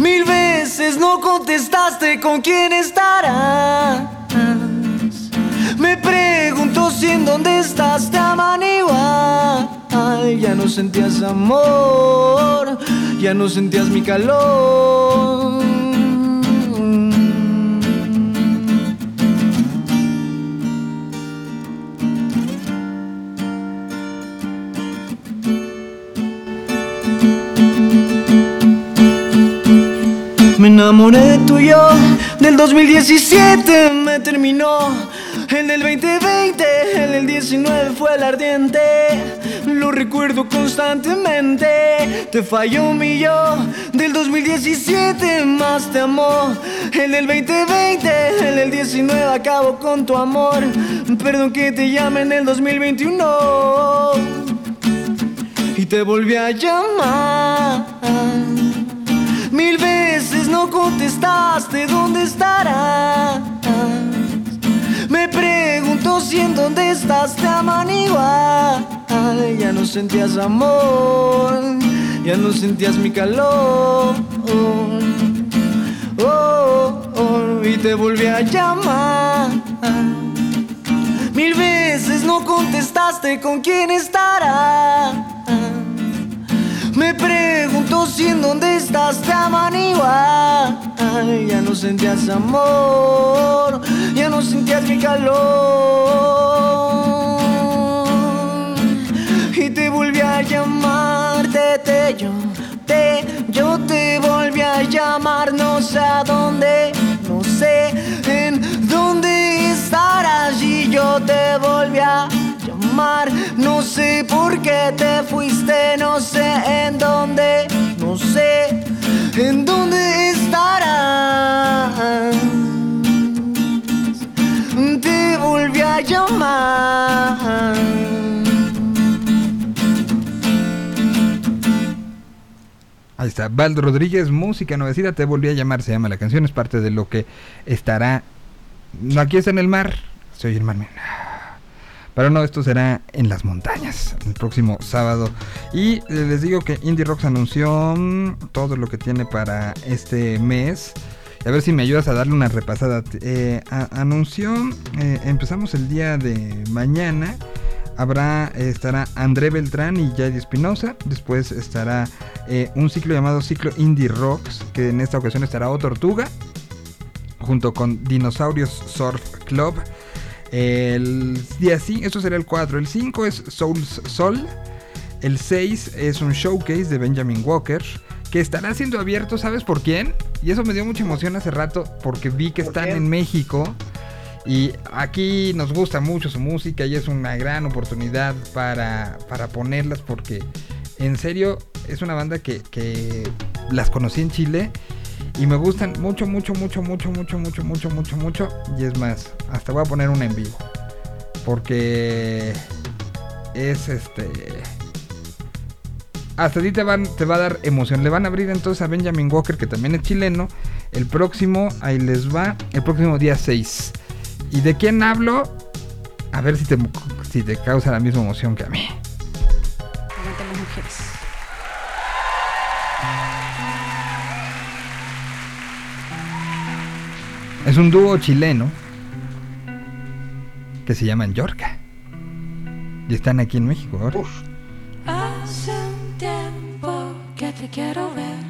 Mil veces no contestaste con quién estarás. Me pregunto si en dónde estás, te aman ya no sentías amor, ya no sentías mi calor. Me enamoré de tu yo del 2017, me terminó. En el 2020, en el 19 fue el ardiente. Lo recuerdo constantemente. Te falló mi yo del 2017, más te amó. En el 2020, en el 19 acabo con tu amor. Perdón que te llame en el 2021. Y te volví a llamar. Mil veces no contestaste dónde estarás. Si en dónde estás te aman igual. Ay, ya no sentías amor, ya no sentías mi calor. Oh, oh, y te volví a llamar. Mil veces no contestaste con quién estará. Me pregunto si en dónde estás te aman igual. Ay, ya no sentías amor, ya no sentías mi calor. A llamar, no sé a dónde, no sé en dónde estarás. Y yo te volví a llamar, no sé por qué te fuiste, no sé en dónde, no sé en dónde estarás. Te volví a llamar. Ahí está, Val Rodríguez, música nuevecita, te volví a llamar, se llama la canción, es parte de lo que estará. No, aquí está en el mar, se oye el mar. Pero no, esto será en las montañas el próximo sábado. Y eh, les digo que Indie Rocks anunció mm, todo lo que tiene para este mes. A ver si me ayudas a darle una repasada. Eh, anunció, eh, empezamos el día de mañana habrá, estará André Beltrán y Yadi Espinosa. Después estará eh, un ciclo llamado Ciclo Indie Rocks, que en esta ocasión estará O Tortuga, junto con Dinosaurios Surf Club. El día 5, esto será el 4. El 5 es Souls Sol. El 6 es un showcase de Benjamin Walker. Que estará siendo abierto, ¿sabes por quién? Y eso me dio mucha emoción hace rato porque vi que ¿Por están quién? en México. Y aquí nos gusta mucho su música y es una gran oportunidad para, para ponerlas porque en serio es una banda que, que las conocí en Chile y me gustan mucho, mucho, mucho, mucho, mucho, mucho, mucho, mucho, mucho. Y es más, hasta voy a poner una en vivo. Porque es este... Hasta a ti te, van, te va a dar emoción. Le van a abrir entonces a Benjamin Walker, que también es chileno. El próximo, ahí les va, el próximo día 6. ¿Y de quién hablo? A ver si te, si te causa la misma emoción que a mí. Las mujeres. Es un dúo chileno que se llaman Yorca. Y están aquí en México ahora. Hace un tiempo que te quiero ver.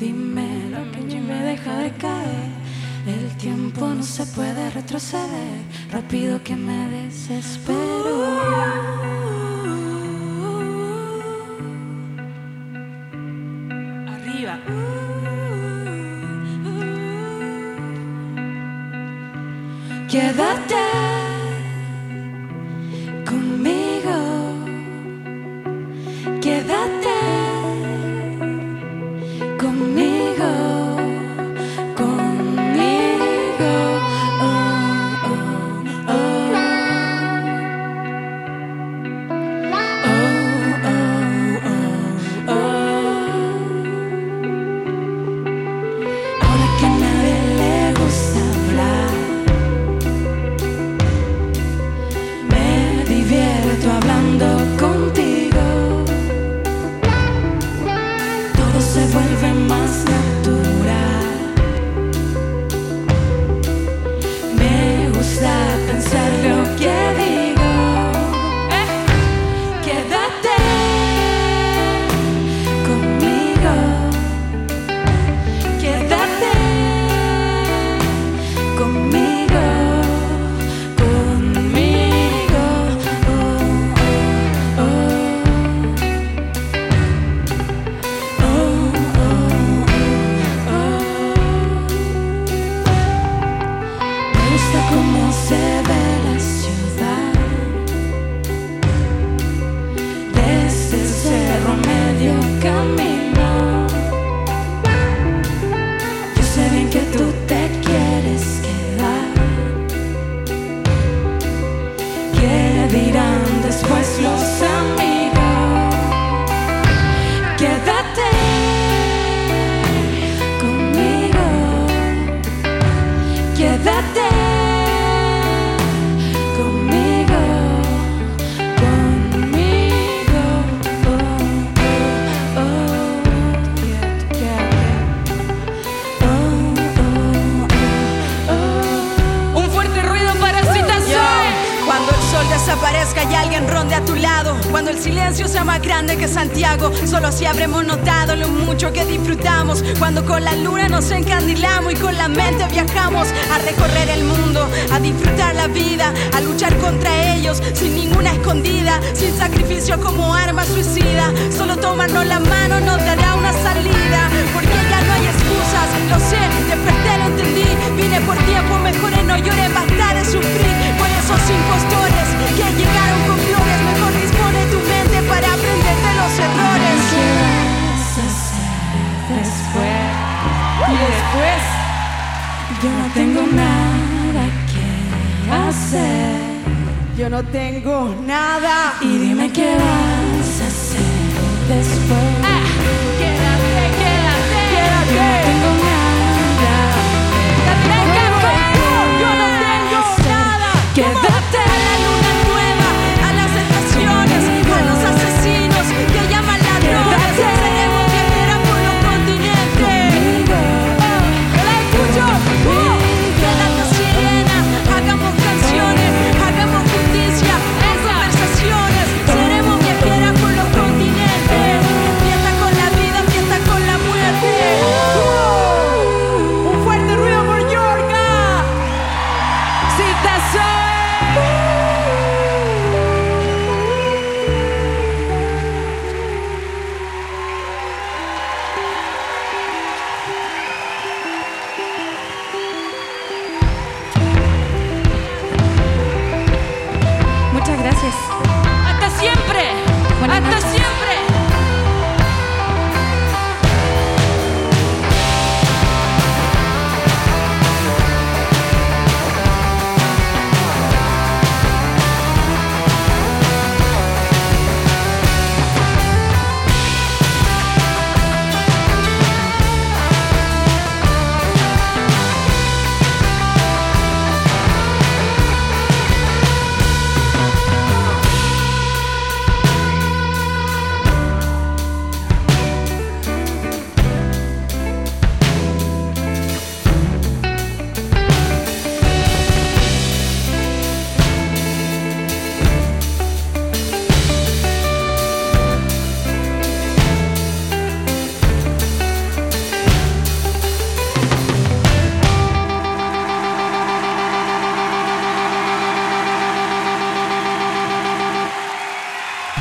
Dime lo que yo me deja de caer. El tiempo no se puede retroceder. Rápido que me desespero. Arriba. Quédate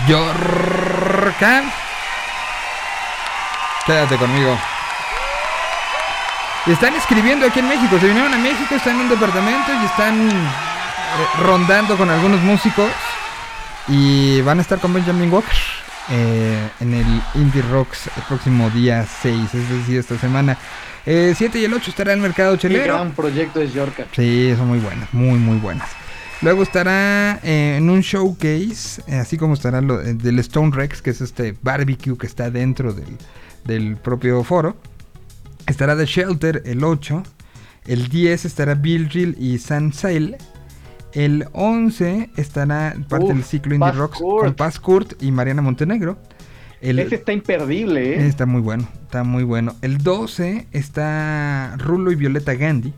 Yorka. Quédate conmigo. Están escribiendo aquí en México. Se vinieron a México, están en un departamento y están eh, rondando con algunos músicos. Y van a estar con Benjamin Walker eh, en el Indie Rocks el próximo día 6, es decir, esta semana. 7 y el 8 estará en el mercado Qué chelero. gran proyecto es Yorka. Sí, son muy buenas, muy, muy buenas. Luego estará eh, en un showcase, eh, así como estará lo, eh, del Stone Rex, que es este barbecue que está dentro del, del propio foro. Estará The Shelter el 8. El 10 estará Bill Drill y San Sail. El 11 estará parte Uf, del ciclo Indie Paz Rocks Kurt. con Paz Kurt y Mariana Montenegro. El, Ese está imperdible, ¿eh? Está muy bueno, está muy bueno. El 12 está Rulo y Violeta Gandhi.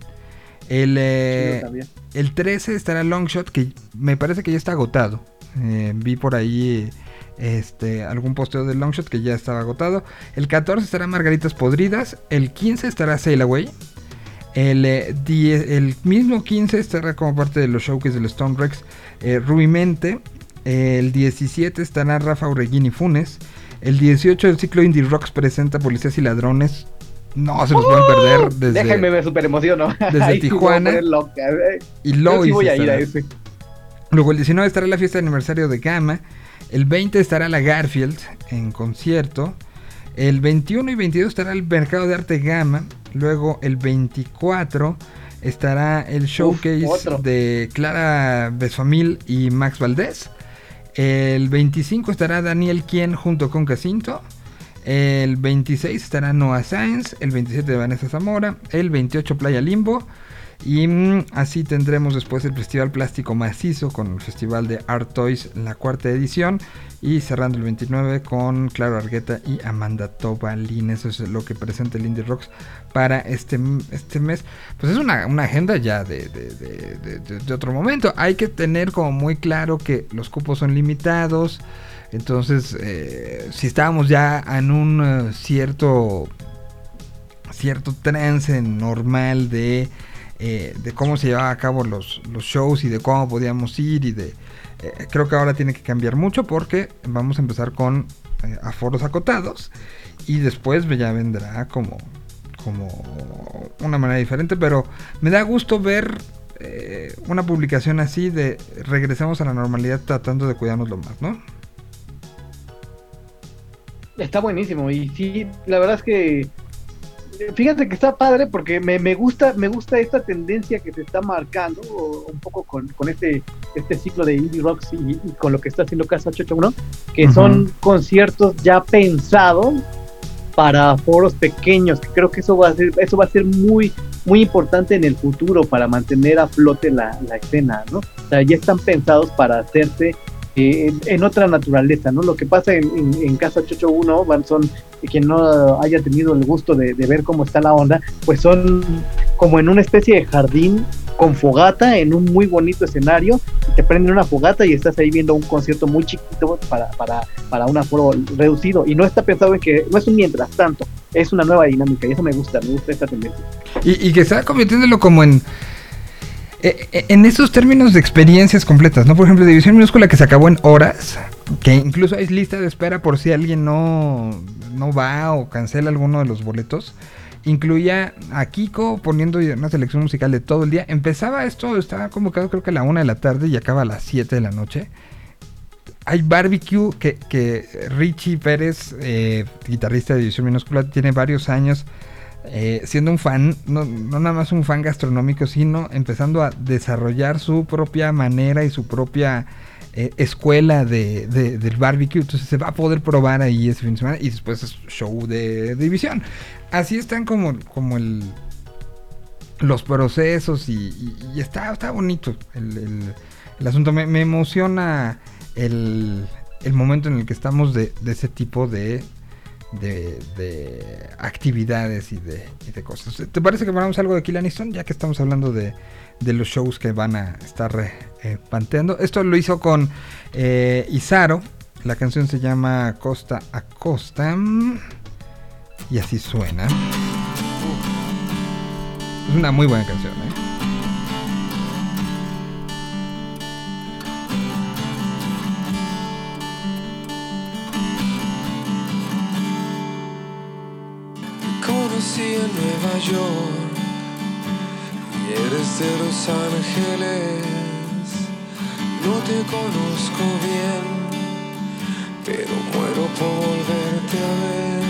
El, eh. El 13 estará Longshot, que me parece que ya está agotado. Eh, vi por ahí este, algún posteo de Longshot que ya estaba agotado. El 14 estará Margaritas Podridas. El 15 estará Sail Away. El, eh, mismo 15 estará como parte de los showcases del Stone Rex eh. El 17 estará Rafa Urreguín y Funes. El 18 el ciclo Indie Rocks presenta Policías y Ladrones. No se los pueden perder desde... Déjenme, me super emociono. desde Tijuana. Y Yo Lois sí voy a ir a estará. ese. Luego el 19 estará la fiesta de aniversario de Gama. El 20 estará la Garfield en concierto. El 21 y 22 estará el Mercado de Arte Gama. Luego el 24 estará el showcase de Clara Besfamil y Max Valdés. El 25 estará Daniel Quien junto con Casinto. El 26 estará Noah Sáenz. El 27 de Vanessa Zamora. El 28 Playa Limbo. Y mm, así tendremos después el Festival Plástico Macizo con el Festival de Art Toys, la cuarta edición. Y cerrando el 29 con Claro Argueta y Amanda Tobalín. Eso es lo que presenta el Indie Rocks para este, este mes. Pues es una, una agenda ya de- de- de- de otro momento. Hay que tener como muy claro que los cupos son limitados. Entonces, eh, si estábamos ya en un eh, cierto cierto trance normal de, eh, de cómo se llevaba a cabo los, los shows y de cómo podíamos ir y de creo que ahora tiene que cambiar mucho porque vamos a empezar con aforos acotados y después ya vendrá como como una manera diferente pero me da gusto ver una publicación así de regresemos a la normalidad tratando de cuidarnos lo más, ¿no? Está buenísimo y sí, la verdad es que fíjate que está padre porque me, me gusta me gusta esta tendencia que se está marcando o- un poco con, con este este ciclo de indie rocks y, y con lo que está haciendo Casa 881 que son conciertos ya pensados para foros pequeños que creo que eso va a ser eso va a ser muy muy importante en el futuro para mantener a flote la, la escena no o sea ya están pensados para hacerse eh, en, otra naturaleza, ¿no? Lo que pasa en, en, en Casa 881 van- son, eh, quien no haya tenido el gusto de, de ver cómo está la onda, pues son como en una especie de jardín con fogata en un muy bonito escenario, te prenden una fogata y estás ahí viendo un concierto muy chiquito para, para, para un aforo reducido, y no está pensado en que, no es un mientras tanto, es una nueva dinámica, y eso me gusta, me gusta esta tendencia. Y, y que está convirtiéndolo como en. Eh, eh, en esos términos de experiencias completas, ¿no? Por ejemplo, División Minúscula que se acabó en horas, que incluso hay lista de espera por si alguien no, no va o cancela alguno de los boletos. Incluía a Kiko poniendo una selección musical de todo el día. Empezaba esto, estaba convocado creo que a la una de la tarde y acaba a las 7 de la noche. Hay barbecue que, que Richie Pérez, eh, guitarrista de División Minúscula, tiene varios años eh, siendo un fan, no, no nada más un fan gastronómico, sino empezando a desarrollar su propia manera y su propia eh, escuela de, de- del barbecue. Entonces se va a poder probar ahí ese fin de semana y después es show de, división. Así están como, como el, los procesos y está, está bonito el, el- el asunto. Me, me emociona el, el momento en el que estamos de, de ese tipo de, de, de actividades y de, cosas. ¿Te parece que ponemos algo de Kill Aniston? Ya que estamos hablando de, de los shows que van a estar eh, panteando. Esto lo hizo con eh. La canción se llama Costa a Costa. Y así suena. Es una muy buena canción, ¿eh? Y eres de Los Ángeles. No te conozco bien, pero muero por volverte a ver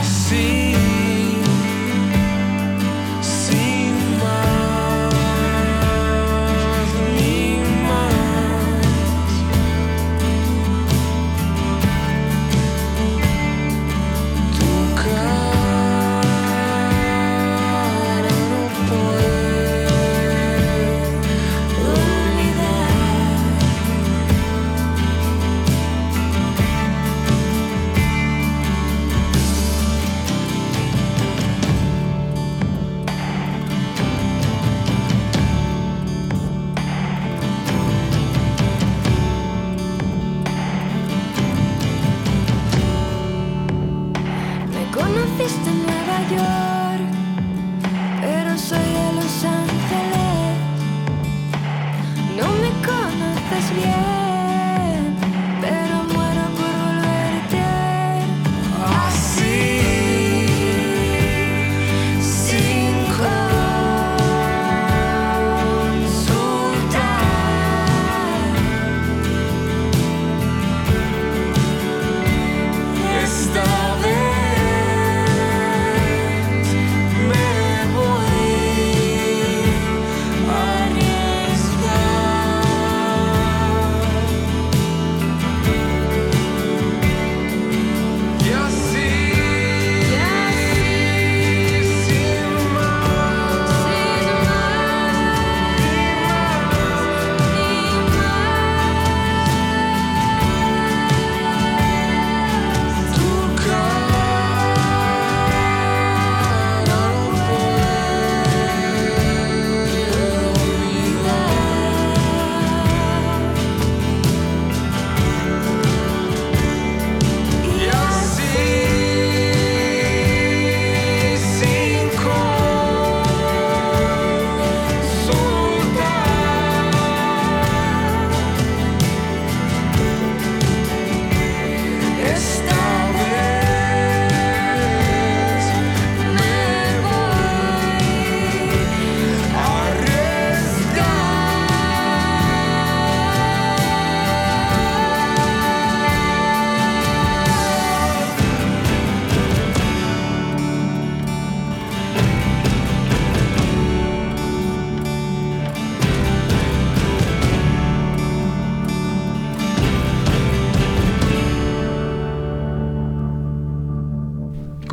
así.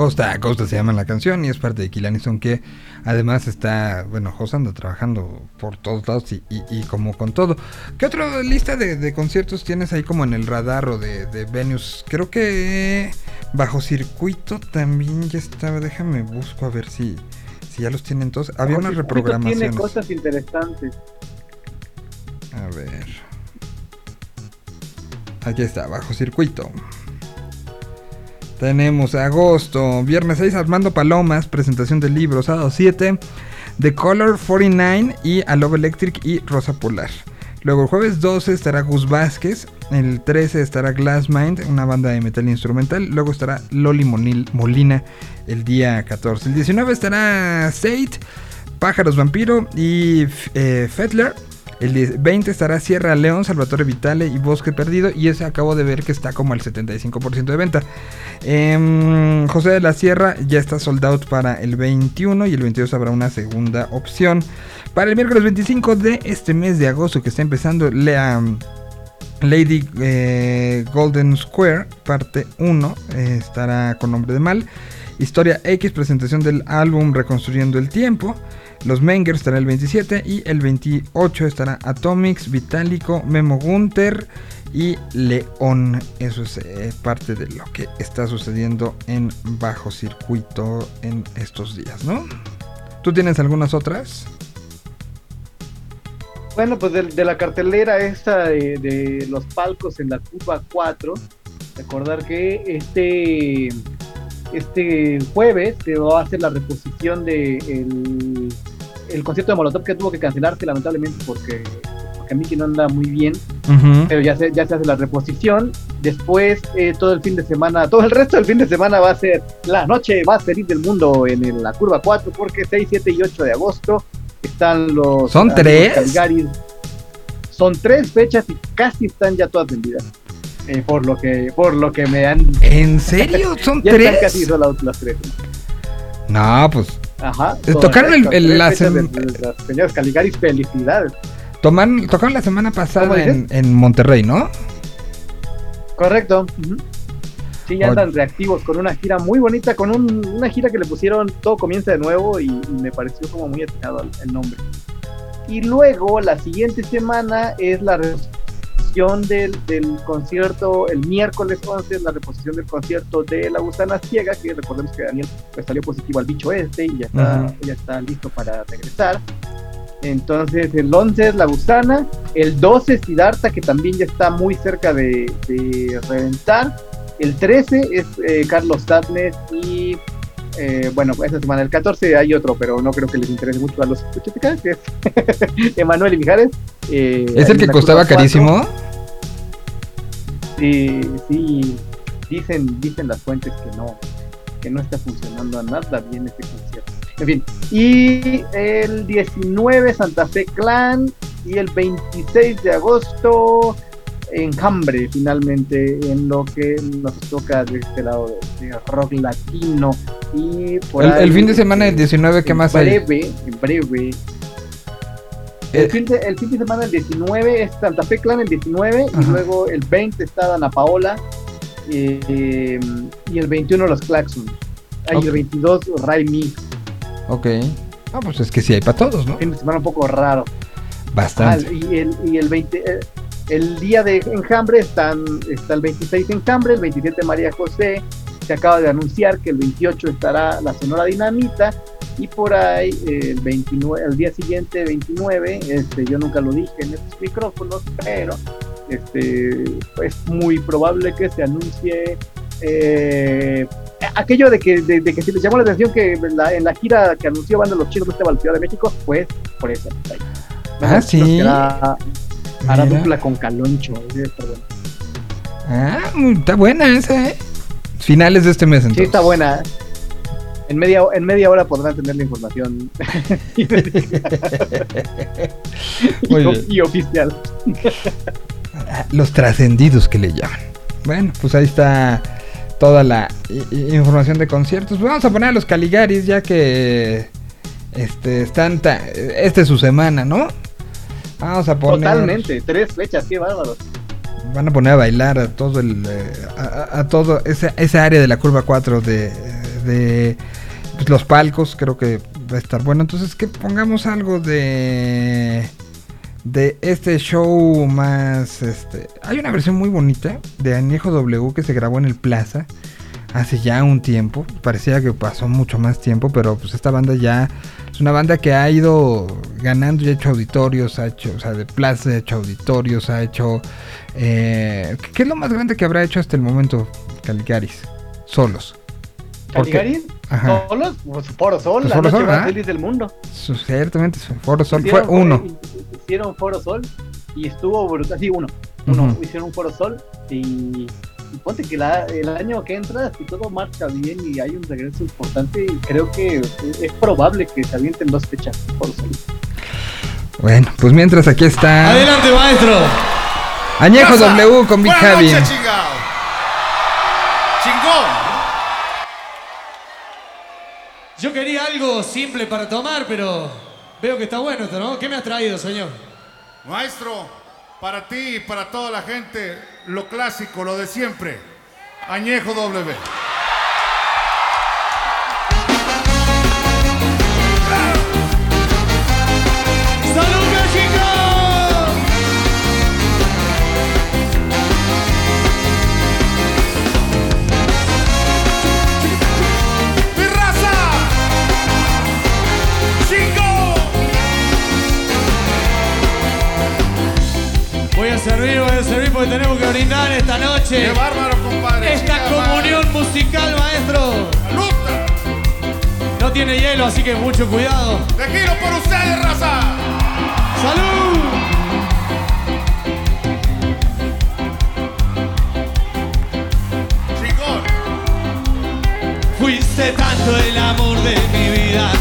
Costa a Costa se llama la canción y es parte de Kill Aniston que además está, bueno, José anda trabajando por todos lados y, y- y como con todo. ¿Qué otra lista de, de conciertos tienes ahí como en el radar o de, de venues? Creo que Bajo Circuito también ya estaba, déjame busco a ver si, si ya los tienen todos. Había Bajo Circuito reprogramaciones. Tiene cosas interesantes. A ver. Aquí está, bajo circuito. Tenemos agosto, viernes 6, Armando Palomas, presentación del libro, sábado 7. The Color 49 y A Love Electric y Rosa Polar. Luego el jueves 12 estará Gus Vázquez, el 13 estará Glass Mind, una banda de metal instrumental, luego estará Loli Monil- Molina el día 14. El 19 estará Sate, Pájaros Vampiro y eh, Fettler. El 10 20 estará Sierra León, Salvatore Vitale y Bosque Perdido. Y ese acabo de ver que está como al 75% de venta. Em, José de la Sierra ya está sold out para el 21 y el 22 habrá una segunda opción. Para el miércoles 25 de este mes de agosto que está empezando, lea Lady eh, Golden Square, parte 1, eh, estará con nombre de mal. Historia X, presentación del álbum Reconstruyendo el Tiempo. Los Mengers estará el 27 y el 28 estará Atomics, Vitálico, Memo Gunter y León. Eso es eh, parte de lo que está sucediendo en bajo circuito en estos días, ¿no? ¿Tú tienes algunas otras? Bueno, pues de, de la cartelera esta de, de los palcos en la Cuba 4, recordar que este, este jueves se va a hacer la reposición de el, el concierto de Molotov que tuvo que cancelarse lamentablemente porque, porque Miki no anda muy bien, pero ya se, ya se hace la reposición. Después, eh, todo el fin de semana, todo el resto del fin de semana va a ser la noche más feliz del mundo en el- la curva 4, porque 6, 7 y 8 de agosto están los. ¿Son tres? Calgaris. Son tres fechas y casi están ya todas vendidas. Eh, por lo que por lo que me han. ¿En serio? ¿Son ya tres? Están casi sold las tres. No, pues Ajá. Eh, tocaron el- el- la sem- señoras Caligaris, felicidades. toman, tocaron la semana pasada ¿Cómo en, en Monterrey, ¿no? Correcto. ujú. Sí, ya andan reactivos con una gira muy bonita, con un- una gira que le pusieron Todo comienza de nuevo y, y me pareció como muy atinado el, el nombre. Y luego la siguiente semana es la reposición del, del concierto, el miércoles 11 es la reposición del concierto de La Gusana Ciega, que recordemos que Daniel pues, salió positivo al bicho este y ya está, Ujú. ya está listo para regresar. Entonces el 11 es La Gusana, el 12 es Siddhartha, que también ya está muy cerca de, de reventar. El 13 es eh, Carlos Sadness y eh, bueno, esa semana el 14 hay otro, pero no creo que les interese mucho a los escucheticas, que es Emanuel y Mijares. eh, ¿Es el que costaba cuatro. Sí, dicen, dicen las fuentes que no, que no está funcionando a nada bien este concierto. En fin, y el 19 Santa Fe Clan y el 26 de agosto Enjambre finalmente en lo que nos toca de este lado de, de rock latino y por El, ahí, el fin de semana del este, 19, ¿qué en más hay? breve, en breve. Eh. El fin, de, el fin de semana, el 19, es Santa Fe Clan, el 19, y Ajá. luego el 20 está Dana Paola, eh, y el 21 los Claxons. Ahí Ok. el 22 Ray Mix. Ok. Ah, pues es que sí hay para todos, ¿no? Fin de semana un poco raro. Bastante. Ah, y, el, y el 20, eh, el día de Enjambre están, está el 26 Enjambre, el 27 María José, se acaba de anunciar que el 28 estará la Sonora Dinamita y por ahí eh, el 29, el día siguiente 29, este, yo nunca lo dije en estos micrófonos, pero este, es muy probable que se anuncie eh, aquello de que, de, de que si les llamó la atención que en la, en la gira que anunció Banda Los Chinos la Ciudad de México, pues por eso. ahí. Ah, sí. Hará, dupla con Caloncho. bueno. Ah, está buena esa, ¿eh? Finales de este mes, entonces. Sí, está buena. En media, en media hora podrán tener la información y, oficial. Los trascendidos que le llaman. Bueno, pues ahí está toda la información de conciertos. Pues vamos a poner a los Caligaris ya que este están ta- esta es su semana, ¿no? Vamos a poner Totalmente. Tres fechas, qué bárbaros. van a poner a bailar a todo el eh, a, a- a todo esa, esa área de la curva 4 de, de pues, los palcos, creo que va a estar bueno. Entonces que pongamos algo de de este show más este hay una versión muy bonita de Añejo W que se grabó en el Plaza hace ya un tiempo. Parecía que pasó mucho más tiempo pero pues esta banda ya es una banda que ha ido ganando y ha hecho auditorios ha hecho o sea de Plaza ha hecho auditorios ha hecho eh, ¿qué es lo más grande que habrá hecho hasta el momento Calicaris solos Ajá. solos, pues Foro Sol, Pues la Foro noche Sol, más feliz del mundo. Su- Ciertamente, su Foro Sol fue Hicieron- uno. Hicieron Foro Sol y estuvo brutal. Sí, uno. Uno. Hicieron un Foro Sol y, y ponte que la- el año que entra, si todo marcha bien y hay un regreso importante, creo que es, es probable que se avienten dos fechas Foro Sol. Bueno, pues mientras aquí está Adelante, maestro. Añejo W con Big Javi. noches, Yo quería algo simple para tomar, pero veo que está bueno esto, ¿no? ¿Qué me has traído, señor? Maestro, para ti y para toda la gente, lo clásico, lo de siempre. Añejo W. servir, voy a servir porque tenemos que brindar esta noche. ¡Qué bárbaro, compadre! Esta comunión musical, maestro. ¡Saluta! No tiene hielo, así que mucho cuidado. ¡Te giro por ustedes, raza! ¡Salud! ¡Chingón! Fuiste tanto el amor de mi vida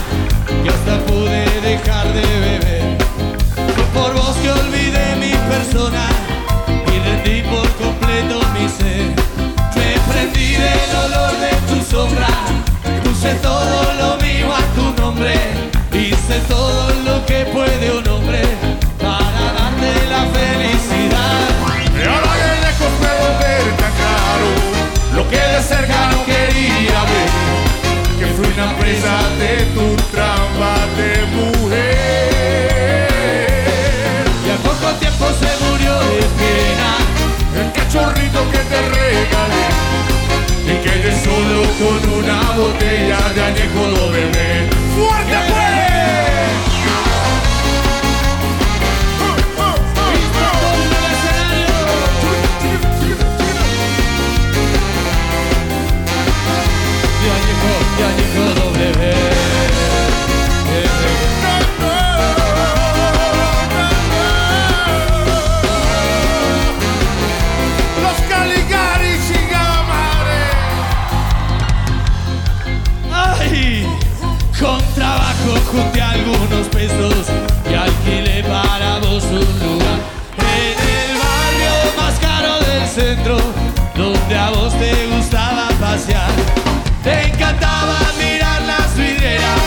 que hasta pude dejar de beber. Fue por vos que olvidé persona y rendí por completo mi ser. Me prendí del olor de tu sombra, puse todo lo mío a tu nombre. Hice todo lo que puede un hombre para darte la felicidad. Y ahora de lejos puedo ver tan claro lo que de cerca no quería ver. Que fui una presa de tu trampa de que te regalé. Y quedé solo con una botella de añejo doble. ¡Fuerte pues! De añejo, de añejo algunos pesos y alquilé para vos un lugar en el barrio más caro del centro, donde a vos te gustaba pasear. Te encantaba mirar las vidrieras,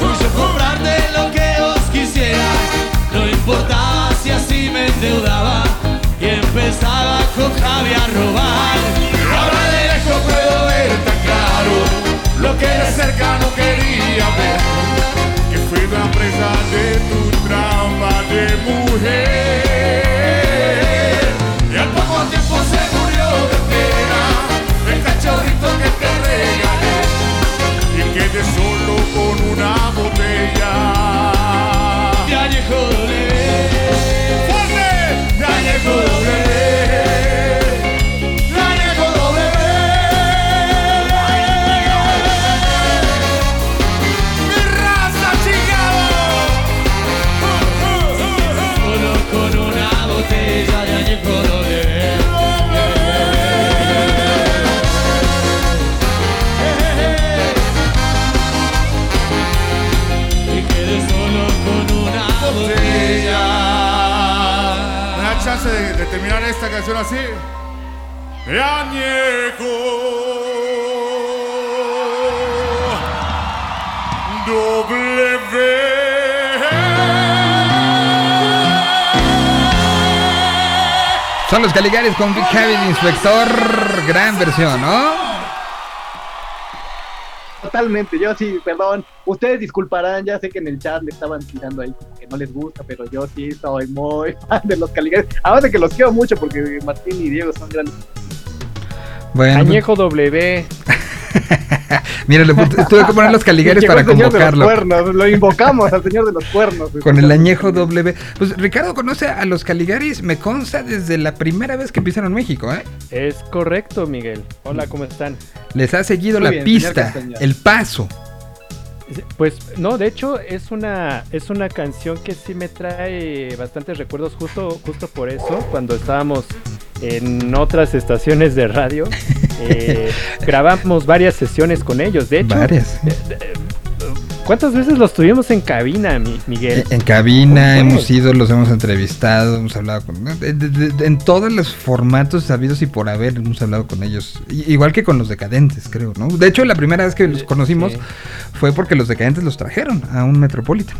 yo comprarte lo que vos quisieras. No importaba si así me endeudaba y empezaba con Javi a robar. Ahora de lejos puedo ver tan claro lo que de cerca no quería ver. Que fui una presa de tu trampa de mujer. Y al poco tiempo se murió de pena el cachorrito que te regalé. Y quedé solo con una botella. De añejo W. ¡Fuerte! De añejo doble. De chance de, de terminar esta canción así? De añejo. W. Son los Caligaris con Big de Inspector. Gran versión, ¿no? Totalmente, yo sí, perdón. Ustedes disculparán, ya sé que en el chat le estaban tirando ahí no les gusta, pero yo sí soy muy fan de los Caligaris. Además de que los quiero mucho porque Martín y Diego son grandes. Bueno, Añejo W. mira, le tuve que poner los Caligaris Llegó para el señor de los convocarlo. cuernos, lo invocamos al señor de los cuernos. Con el añejo W. Pues Ricardo conoce a los Caligaris, me consta desde la primera vez que pisaron México, ¿eh? Es correcto, Miguel. Hola, ¿cómo están? les ha seguido Muy la bien, señor pista, el paso. Pues no, de hecho es una es una canción que sí me trae bastantes recuerdos justo justo por eso cuando estábamos en otras estaciones de radio eh, grabamos varias sesiones con ellos. De hecho, Varias. eh, ¿cuántas veces los tuvimos en cabina, mi- Miguel? En cabina Bueno. hemos ido, los hemos entrevistado, hemos hablado con... de- de- de- en todos los formatos sabidos y por haber hemos hablado con ellos. Igual que con los decadentes, creo, ¿no? De hecho, la primera vez que los conocimos sí. fue porque los decadentes los trajeron a un Metropolitan.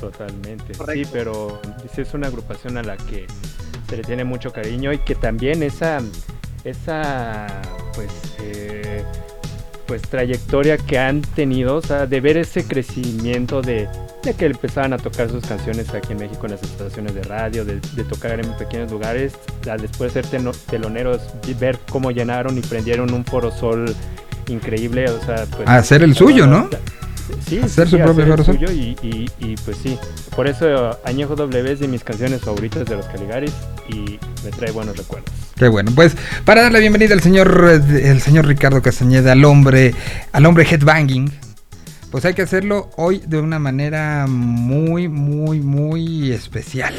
Totalmente, sí, pero es una agrupación a la que se le tiene mucho cariño y que también esa, esa pues, eh, pues trayectoria que han tenido, o sea, de ver ese crecimiento de, de que empezaban a tocar sus canciones aquí en México en las estaciones de radio, de, de tocar en pequeños lugares, a después de ser teloneros, y ver cómo llenaron y prendieron un foro sol increíble, o sea, pues... Hacer el suyo, ¿no? Sí, Hacer sí, su propio hacer Sol. suyo y, y- y, pues sí, por eso Añejo W es de mis canciones favoritas de los Caligaris y me trae buenos recuerdos. Qué bueno, pues para dar la bienvenida al señor el señor Ricardo Castañeda, al hombre, al hombre headbanging, pues hay que hacerlo hoy de una manera muy, muy, muy especial.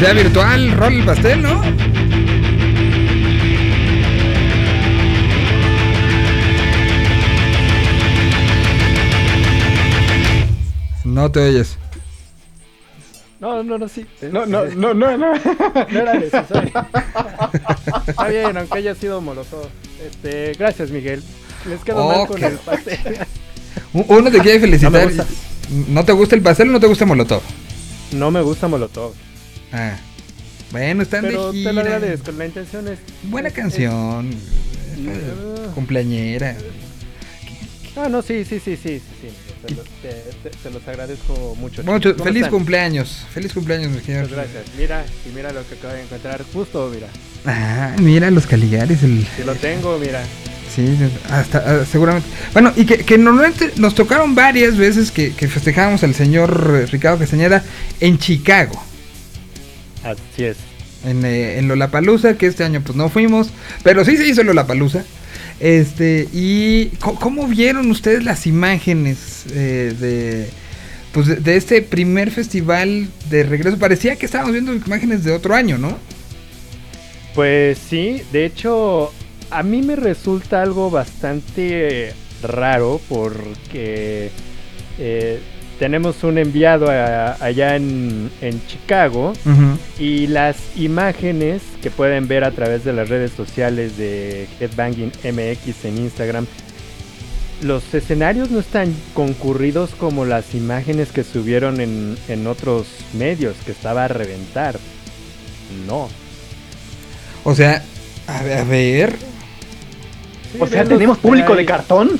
Sea virtual, rol el pastel, ¿no? No te oyes. No, no, no, sí. No, no, no, no, no. No era necesario. Está bien, aunque haya sido molotov. Este, gracias, Miguel. Les quedo mal con el pastel. Uno te quiere felicitar. No me gusta. ¿No te gusta el pastel o no te gusta Molotov? No me gusta molotov. Ah. Bueno, están Pero de te lo gira. agradezco. La intención es. Buena es- canción. es- Cumpleañera. Ah, no, sí, sí, sí, sí, sí, sí. Se los, te- te- se los agradezco mucho. ¿Cómo feliz están? cumpleaños. Feliz cumpleaños, mi señor. Muchas gracias. Mira, y mira lo que acabo de encontrar. Justo, mira. Ah, mira los Caligaris, el... Si lo tengo, mira. Sí, hasta ah, seguramente. Bueno, y que, que normalmente nos tocaron varias veces que, que festejábamos al señor eh, Ricardo Castañeda en Chicago. Así es. En, eh, en Lollapalooza, que este año pues no fuimos, pero sí se hizo Lollapalooza. Este, y ¿cómo vieron ustedes las imágenes eh, de, pues de, de este primer festival de regreso? Parecía que estábamos viendo imágenes de otro año, ¿no? Pues sí, de hecho, a mí me resulta algo bastante raro porque eh, tenemos un enviado a- allá en, en Chicago y las imágenes que pueden ver a través de las redes sociales de Headbanging MX en Instagram, los escenarios no están concurridos como las imágenes que subieron en, en otros medios, que estaba a reventar. No. O sea, a ver, a ver. O sea, tenemos público de cartón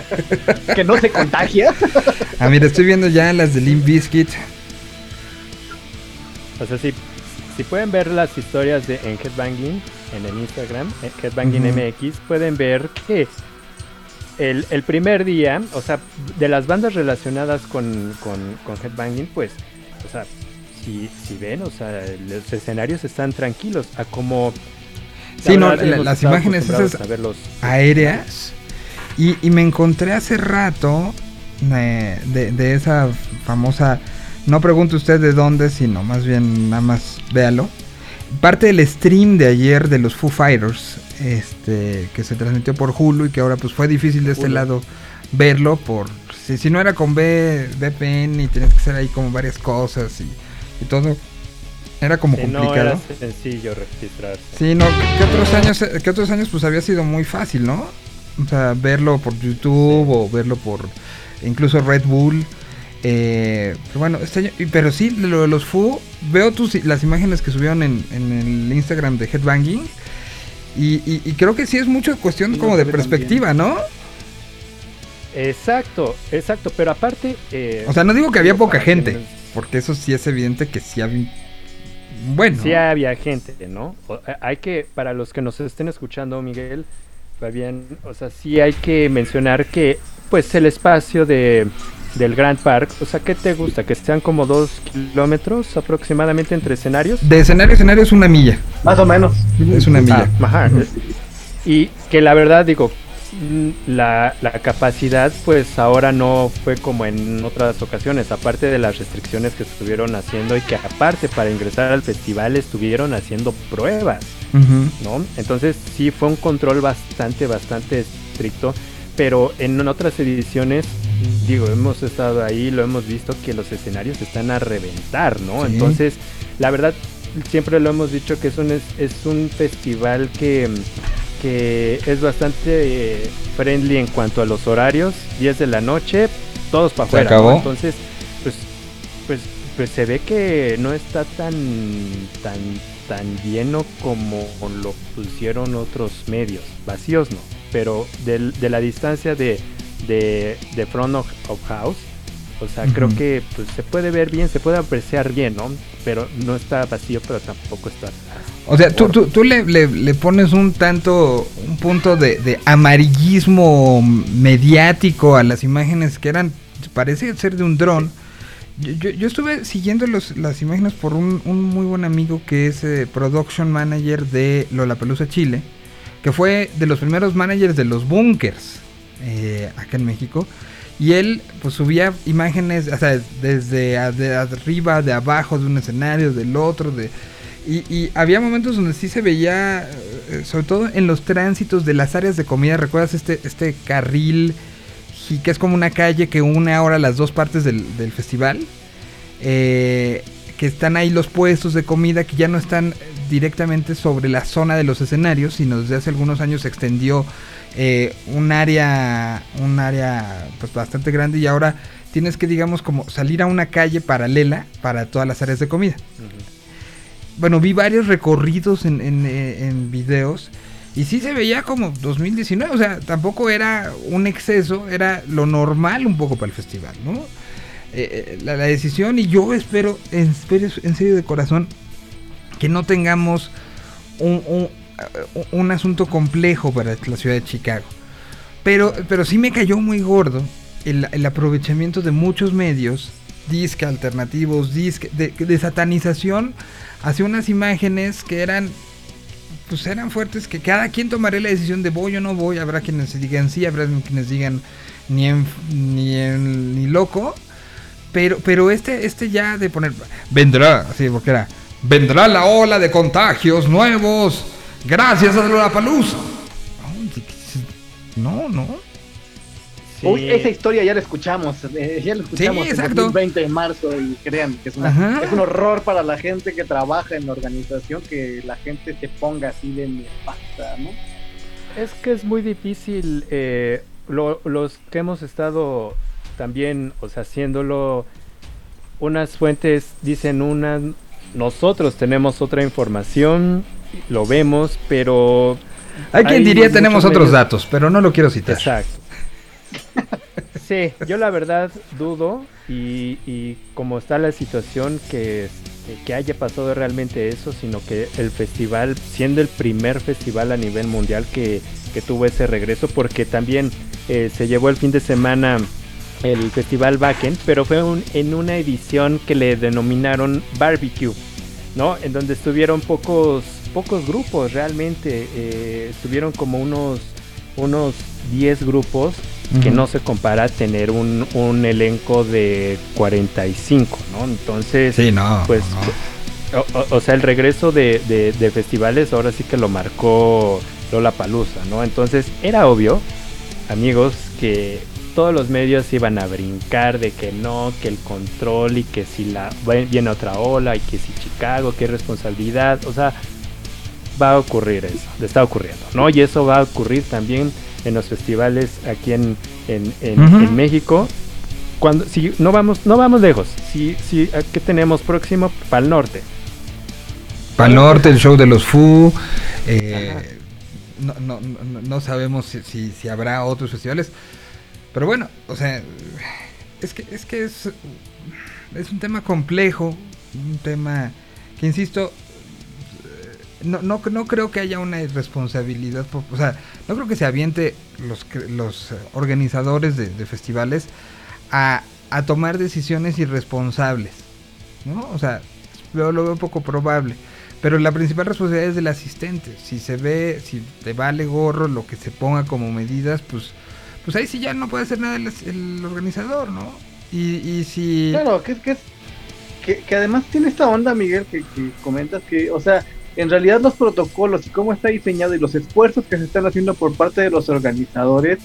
que no se contagia. Ah, mira, estoy viendo ya las de Limp Bizkit. O sea, si, si pueden ver las historias de en Headbanging en el Instagram, en Headbanging Ujú. MX, pueden ver que el, el primer día, o sea, de las bandas relacionadas con, con, con Headbanging, pues, o sea, si, si ven, o sea, los escenarios están tranquilos, a como... Sí, no, verdad, la- hemos las imágenes esas a aéreas. Y, y me encontré hace rato eh, de, de esa famosa. No pregunte usted de dónde, sino más bien nada más véalo. Parte del stream de ayer de los Foo Fighters, este, que se transmitió por Hulu y que ahora pues fue difícil de este Hulu. lado verlo por si, si no era con V, VPN y tenías que hacer ahí como varias cosas y, y todo. Era como Sí, no complicado. era sencillo registrarse. Sí, no, que otros años, que otros años pues había sido muy fácil, ¿no? O sea, verlo por YouTube o verlo por incluso Red Bull. Eh, pero bueno, este año, pero sí, lo de los Foo, veo tus, las imágenes que subieron en, en el Instagram de Headbanging. Y, y- y creo que sí es mucho cuestión como de perspectiva, ¿no? Exacto, exacto, pero aparte... eh, O sea, no digo que había poca gente, porque eso sí es evidente que sí había... Bueno, Sí había gente, ¿no? O- eh, hay que, para los que nos estén escuchando, Miguel, Fabián, o sea, sí hay que mencionar que, pues, el espacio de, del Grand Park, o sea, ¿qué te gusta? Que sean como dos kilómetros aproximadamente entre escenarios. de escenario a escenario es una milla. Más o menos. Es una milla. Ah, ajá. Y que la verdad, digo, la, la capacidad, pues ahora no fue como en otras ocasiones, aparte de las restricciones que estuvieron haciendo y que aparte para ingresar al festival estuvieron haciendo pruebas. ¿no? Entonces sí fue un control bastante, bastante estricto, pero en otras ediciones, digo, hemos estado ahí, lo hemos visto que los escenarios están a reventar, ¿no? Sí. Entonces, la verdad, siempre lo hemos dicho que es un, es, es un festival que, que es bastante eh, friendly en cuanto a los horarios, 10 de la noche, todos para afuera. Entonces, pues, pues, pues se ve que no está tan, tan, tan lleno como lo pusieron otros medios, vacíos no, pero del- de la distancia de, de, de front of, of house, o sea, creo que pues, se puede ver bien, se puede apreciar bien, ¿no? Pero no está vacío, pero tampoco está... O sea, tú, tú, tú le, le- pones un tanto, un punto de, de amarillismo mediático a las imágenes que eran, parece ser de un dron. Yo, yo- yo estuve siguiendo los, las imágenes por un, un muy buen amigo que es eh, production manager de Lollapalooza Chile, que fue de los primeros managers de los bunkers eh, acá en México. Y él pues subía imágenes, o sea, desde de arriba, de abajo, de un escenario, del otro, de... Y, y había momentos donde sí se veía, eh, sobre todo en los tránsitos de las áreas de comida, ¿recuerdas este, este carril que es como una calle que une ahora las dos partes del, del festival? Eh, que están ahí los puestos de comida que ya no están directamente sobre la zona de los escenarios, sino desde hace algunos años se extendió eh, un área, un área pues bastante grande y ahora tienes que digamos como salir a una calle paralela para todas las áreas de comida. Bueno, vi varios recorridos en, en, eh, en videos Y sí se veía como 2019, o sea, tampoco era un exceso, era lo normal un poco para el festival, ¿no? Eh, eh, la, la decisión y yo espero, espero en serio de corazón, que no tengamos un, un, un asunto complejo para la ciudad de Chicago. Pero, pero sí me cayó muy gordo el, el aprovechamiento de muchos medios, disque alternativos, disque, de, de satanización hacia unas imágenes que eran pues eran fuertes que cada quien tomará la decisión de voy o no voy, habrá quienes digan sí, habrá quienes digan ni en, ni loco, pero pero este este ya de poner vendrá, así porque era vendrá la ola de contagios nuevos gracias a la palusa. No, no. Uy, esa historia ya la escuchamos, eh, ya la escuchamos Sí, exacto. 20 de marzo y crean que es, una- es un horror para la gente que trabaja en la organización que la gente se ponga así de nefasta, ¿no? Es que es muy difícil, eh, lo- los que hemos estado también, o sea, haciéndolo, unas fuentes dicen una, nosotros tenemos otra información, lo vemos, pero... Hay quien diría tenemos otros medios- datos, pero no lo quiero citar. Exacto. Sí, yo la verdad dudo y, y como está la situación que, este, que haya pasado realmente eso, sino que el festival, siendo el primer festival a nivel mundial que, que tuvo ese regreso, porque también eh, se llevó el fin de semana el festival Backen, pero fue un- en una edición que le denominaron barbecue, ¿no? En donde estuvieron pocos pocos grupos realmente, eh, estuvieron como unos unos 10 grupos que no se compara a tener un, un elenco de 45, ¿no? Entonces, Sí, no, pues, O, o- o sea, el regreso de, de- de festivales ahora sí que lo marcó Lola Palusa, ¿no? Entonces, era obvio, amigos, que todos los medios iban a brincar de que no, que el control y que si la viene otra ola y que si Chicago, qué responsabilidad, o sea, va a ocurrir eso, le está ocurriendo, ¿no? Y eso va a ocurrir también en los festivales aquí en, en, en- México. Cuando, si no vamos, no vamos lejos, si, si, ¿qué tenemos próximo? Para el norte. Para el norte, el show de los Fu. eh, no, no, no, no sabemos si, si, si habrá otros festivales. Pero bueno, o sea, es que es, que es, es un tema complejo. Un tema que, insisto, no, no, no creo que haya una irresponsabilidad. o sea, no creo que se aviente los, los eh, organizadores de, festivales a, a tomar decisiones irresponsables. ¿no? O sea, lo, lo veo poco probable. Pero la principal responsabilidad es del asistente. Si se ve, si te vale gorro lo que se ponga como medidas, pues, pues ahí sí ya no puede hacer nada el, el organizador, ¿no? Y, y si... Claro, que es que que, que además tiene esta onda, Miguel, que, que comentas que, o sea, en realidad los protocolos y cómo está diseñado y los esfuerzos que se están haciendo por parte de los organizadores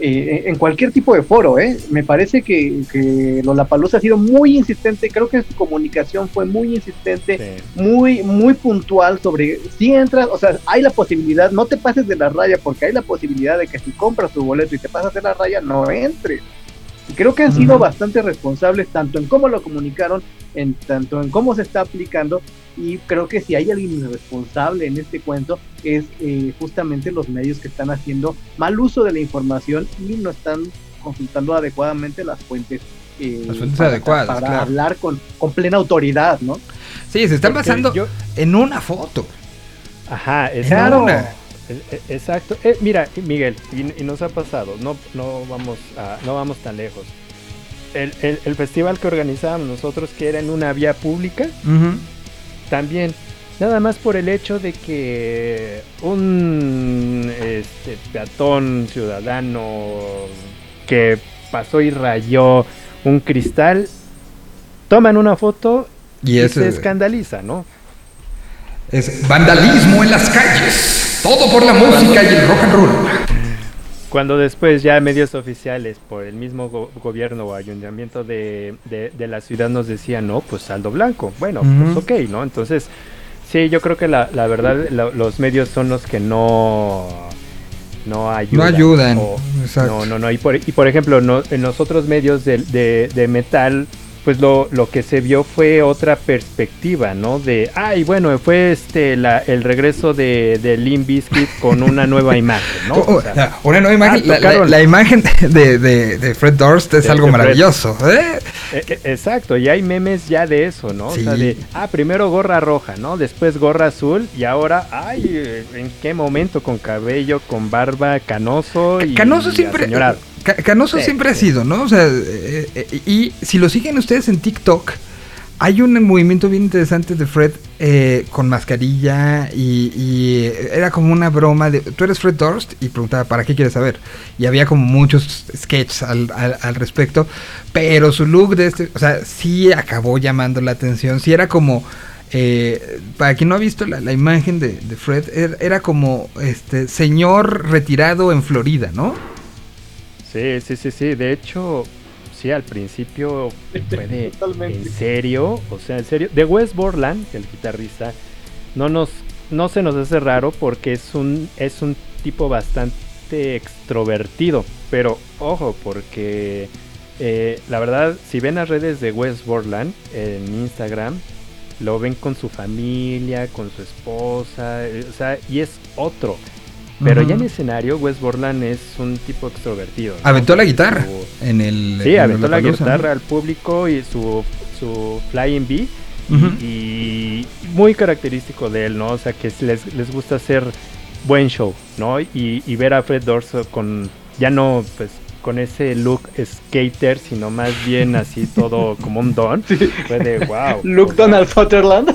eh, en cualquier tipo de foro, ¿eh? Me parece que, que Lollapalooza ha sido muy insistente, creo que su comunicación fue muy insistente, muy, muy puntual sobre si entras, o sea, hay la posibilidad, no te pases de la raya, porque hay la posibilidad de que si compras tu boleto y te pasas de la raya, no entres. Y creo que han sido bastante responsables tanto en cómo lo comunicaron, en tanto en cómo se está aplicando, y creo que si hay alguien responsable en este cuento es eh, justamente los medios que están haciendo mal uso de la información y no están consultando adecuadamente las fuentes. eh, Las fuentes para, adecuadas, para claro. hablar con, con plena autoridad, ¿no? Sí, se están Porque basando yo- en una foto. Ajá, En exacto. una. E- e- Exacto. Eh, mira, Miguel, y, y nos ha pasado, no, no, vamos a- no vamos tan lejos. El, el- el festival que organizábamos nosotros, que era en una vía pública, también, nada más por el hecho de que un este, peatón ciudadano que pasó y rayó un cristal, toman una foto Y y, ese- se escandaliza, ¿no? Es vandalismo en las calles. Todo por la música y el rock and roll. Cuando después ya medios oficiales por el mismo go- gobierno o ayuntamiento de, de- de la ciudad nos decían, no, pues saldo blanco. Bueno, pues ok, ¿no? Entonces, sí, yo creo que la, la verdad la- los medios son los que no, no ayudan. ayudan, o- exacto. no, no, no. Y por, y por ejemplo, no- en los otros medios de, de- de metal, pues lo, lo que se vio fue otra perspectiva, ¿no? De, ay, bueno, fue este la, el regreso de, de Limp Bizkit con una nueva imagen, ¿no? O sea, ah, una nueva imagen. ah, la, la- tocaron- la imagen de, de- de Fred Durst es De- algo maravilloso. ¿eh? Eh, eh, Exacto, y hay memes ya de eso, ¿no? O sea, de, ah, primero gorra roja, ¿no? Después gorra azul y ahora, ay, ¿en qué momento? Con cabello, con barba, canoso y Canoso siempre, aseñorado. Ca- Canoso Sí, siempre ha sido, ¿no? O sea, eh, eh, y si lo siguen ustedes en TikTok, hay un movimiento bien interesante de Fred eh, con mascarilla y, y era como una broma de, tú eres Fred Durst y preguntaba, ¿para qué quieres saber? Y había como muchos sketches al, al- al respecto, pero su look de este, o sea, sí acabó llamando la atención, sí era como... eh, para quien no ha visto la, la imagen de, de Fred, er- era como este señor retirado en Florida, ¿no? Sí, sí, sí, sí. De hecho, sí, al principio fue de, Totalmente. en serio, o sea, en serio. De Wes Borland, el guitarrista, no nos, no se nos hace raro porque es un, es un tipo bastante extrovertido. Pero ojo, porque eh, la verdad, si ven las redes de Wes Borland en Instagram, lo ven con su familia, con su esposa, eh, o sea, y es otro. Pero ya en escenario, Wes Borland es un tipo extrovertido. ¿no? Aventó la Su- guitarra en el. Sí, en aventó la ¿no? guitarra al público y su, su Flying Bee. y- Ujú. y, muy característico de él, ¿no? O sea, que les, les gusta hacer buen show, ¿no? Y, y ver a Fred Durst con, ya no, pues, con ese look skater, sino más bien así todo como un don. Fue de wow. Luke Donald Sutherland.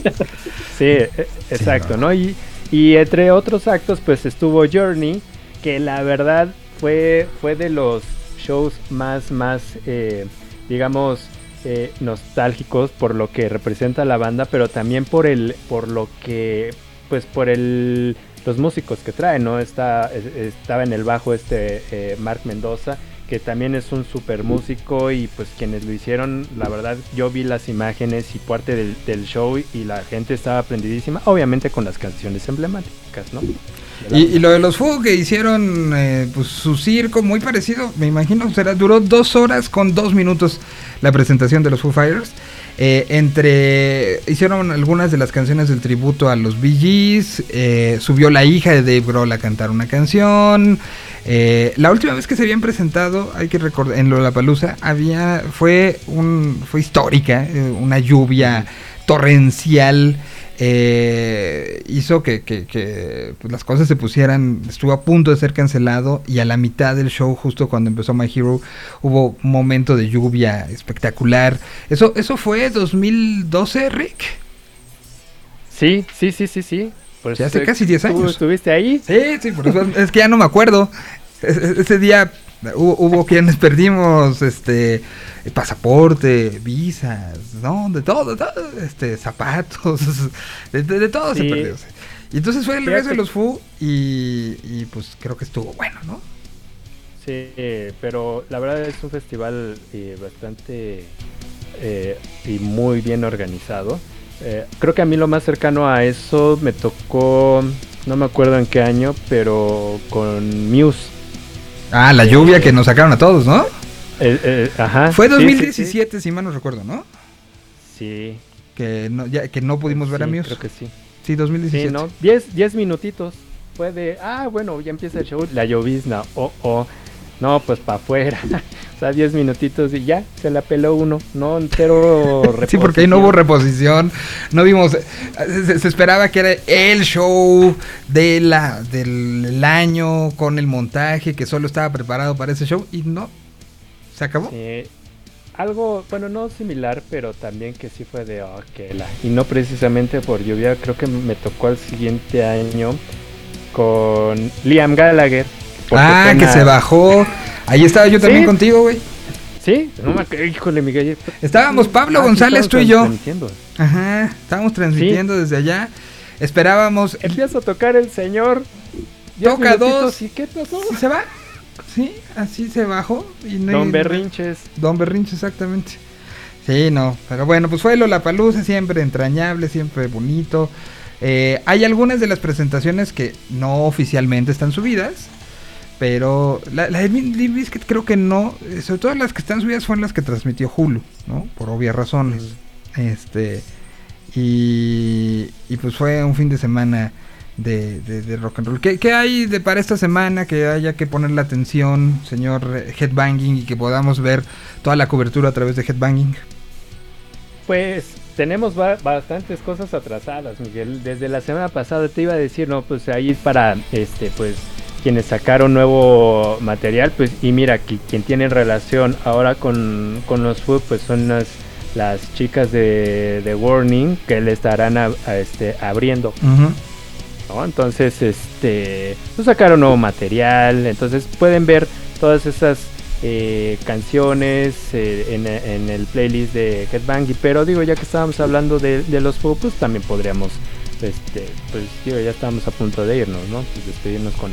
Sí, e- exacto, ¿no? Y, y entre otros actos, pues estuvo Journey, que la verdad fue, fue de los shows más, más, eh, digamos, eh, nostálgicos por lo que representa la banda, pero también por el, por lo que, pues por el, los músicos que trae, ¿no? Está, es- estaba en el bajo este eh, Mark Mendoza, que también es un super músico y pues quienes lo hicieron, la verdad, yo vi las imágenes y parte del, show y la gente estaba aprendidísima, obviamente con las canciones emblemáticas, ¿no? Y, lo de los Foo que hicieron eh, pues, su circo muy parecido, me imagino, será duró dos horas con dos minutos la presentación de los Foo Fighters. Eh, entre hicieron algunas de las canciones del tributo a los Bee eh, subió la hija de Dave Grohl a cantar una canción. Eh, la última vez que se habían presentado, hay que recordar, en Lollapalooza había fue un fue histórica, eh, una lluvia torrencial eh, hizo que, que- que, pues, las cosas se pusieran, estuvo a punto de ser cancelado y a la mitad del show, justo cuando empezó My Hero, hubo un momento de lluvia espectacular. Eso, eso fue 2012, Rick. Sí, sí, sí, sí, sí. Pues, Ya hace eh, casi 10 ¿tú años. ¿Estuviste ahí? Sí, sí, por eso es que ya no me acuerdo. Es- es- Ese día hubo, hubo quienes perdimos este pasaporte, visas, ¿no? De todo, todo, este, zapatos, de, de- de todo se perdió. Y entonces fue el regreso de los Fu y, y, pues creo que estuvo bueno, ¿no? Sí, pero la verdad es un festival eh, bastante eh, y muy bien organizado. Eh, creo que a mí lo más cercano a eso me tocó, no me acuerdo en qué año, pero con Muse. Ah, la lluvia que nos sacaron a todos, ¿no? Eh, eh, ajá. Fue sí, sí, 2017, si mal no recuerdo, ¿no? Sí. Que no, ya, que no pudimos ver a Sí, Muse. creo que sí. Sí, 2017. Sí, ¿no? 10, 10 minutitos. Fue de, ah, bueno, ya empieza el show. La llovizna, oh, oh. No, pues para afuera. o sea, 10 minutitos y ya, se la peló uno. No, entero Sí, porque ahí no hubo reposición, no vimos, eh, se, se esperaba que era el show de la, del el año con el montaje, que solo estaba preparado para ese show y no, se acabó. Sí, algo, bueno, no similar, pero también que sí fue de, oh, que la. Y no precisamente por lluvia, creo que me tocó al siguiente año con Liam Gallagher. Ah, que se bajó, ahí estaba yo también Sí. contigo, güey. Sí, no me híjole, Miguel. Estábamos Pablo Ah, González, tú y yo. transmitiendo. Ajá, estábamos transmitiendo desde allá, esperábamos, Empieza a tocar el señor. toca dos, ¿Y qué pasó? ¿y se va? Sí, así se bajó. Y no Don hay- Berrinches. Don Berrinche, exactamente. Sí, no, pero bueno, pues fue Lollapalooza, siempre entrañable, siempre bonito. Eh, hay algunas de las presentaciones que no oficialmente están subidas, Pero la, la de Limp Bizkit creo que no. Sobre todo las que están subidas fueron las que transmitió Hulu, ¿no? Por obvias razones. Este. Y, y pues fue un fin de semana de, de- de rock and roll. ¿Qué, qué hay de para esta semana que haya que ponerle atención, señor Headbanging, y que podamos ver toda la cobertura a través de Headbanging? Pues tenemos ba- bastantes cosas atrasadas, Miguel. Desde la semana pasada te iba a decir, no, pues ahí para este, pues quienes sacaron nuevo material, pues y mira, qui- quien tiene relación ahora con, con los Foo, pues son las, las chicas de, de Warning que le estarán a- a, este, abriendo. ¿no? Entonces, este, pues sacaron nuevo material, entonces pueden ver todas esas eh, canciones eh, en, en el playlist de Headbanging, pero digo, ya que estábamos hablando de, de los Foo, pues también podríamos, este, pues digo, ya estamos a punto de irnos, ¿no? Pues despedirnos con,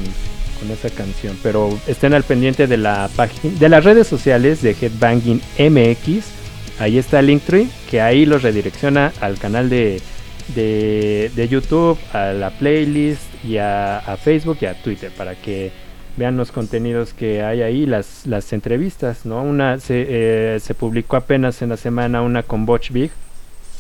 con esa canción, pero estén al pendiente de la página, de las redes sociales de Headbanging MX, ahí está Linktree, que ahí los redirecciona al canal de de, YouTube, a la playlist y a, Facebook y a Twitter para que vean los contenidos que hay ahí, las, las entrevistas, ¿no? Una se, eh, se publicó apenas en la semana una con Butch Big,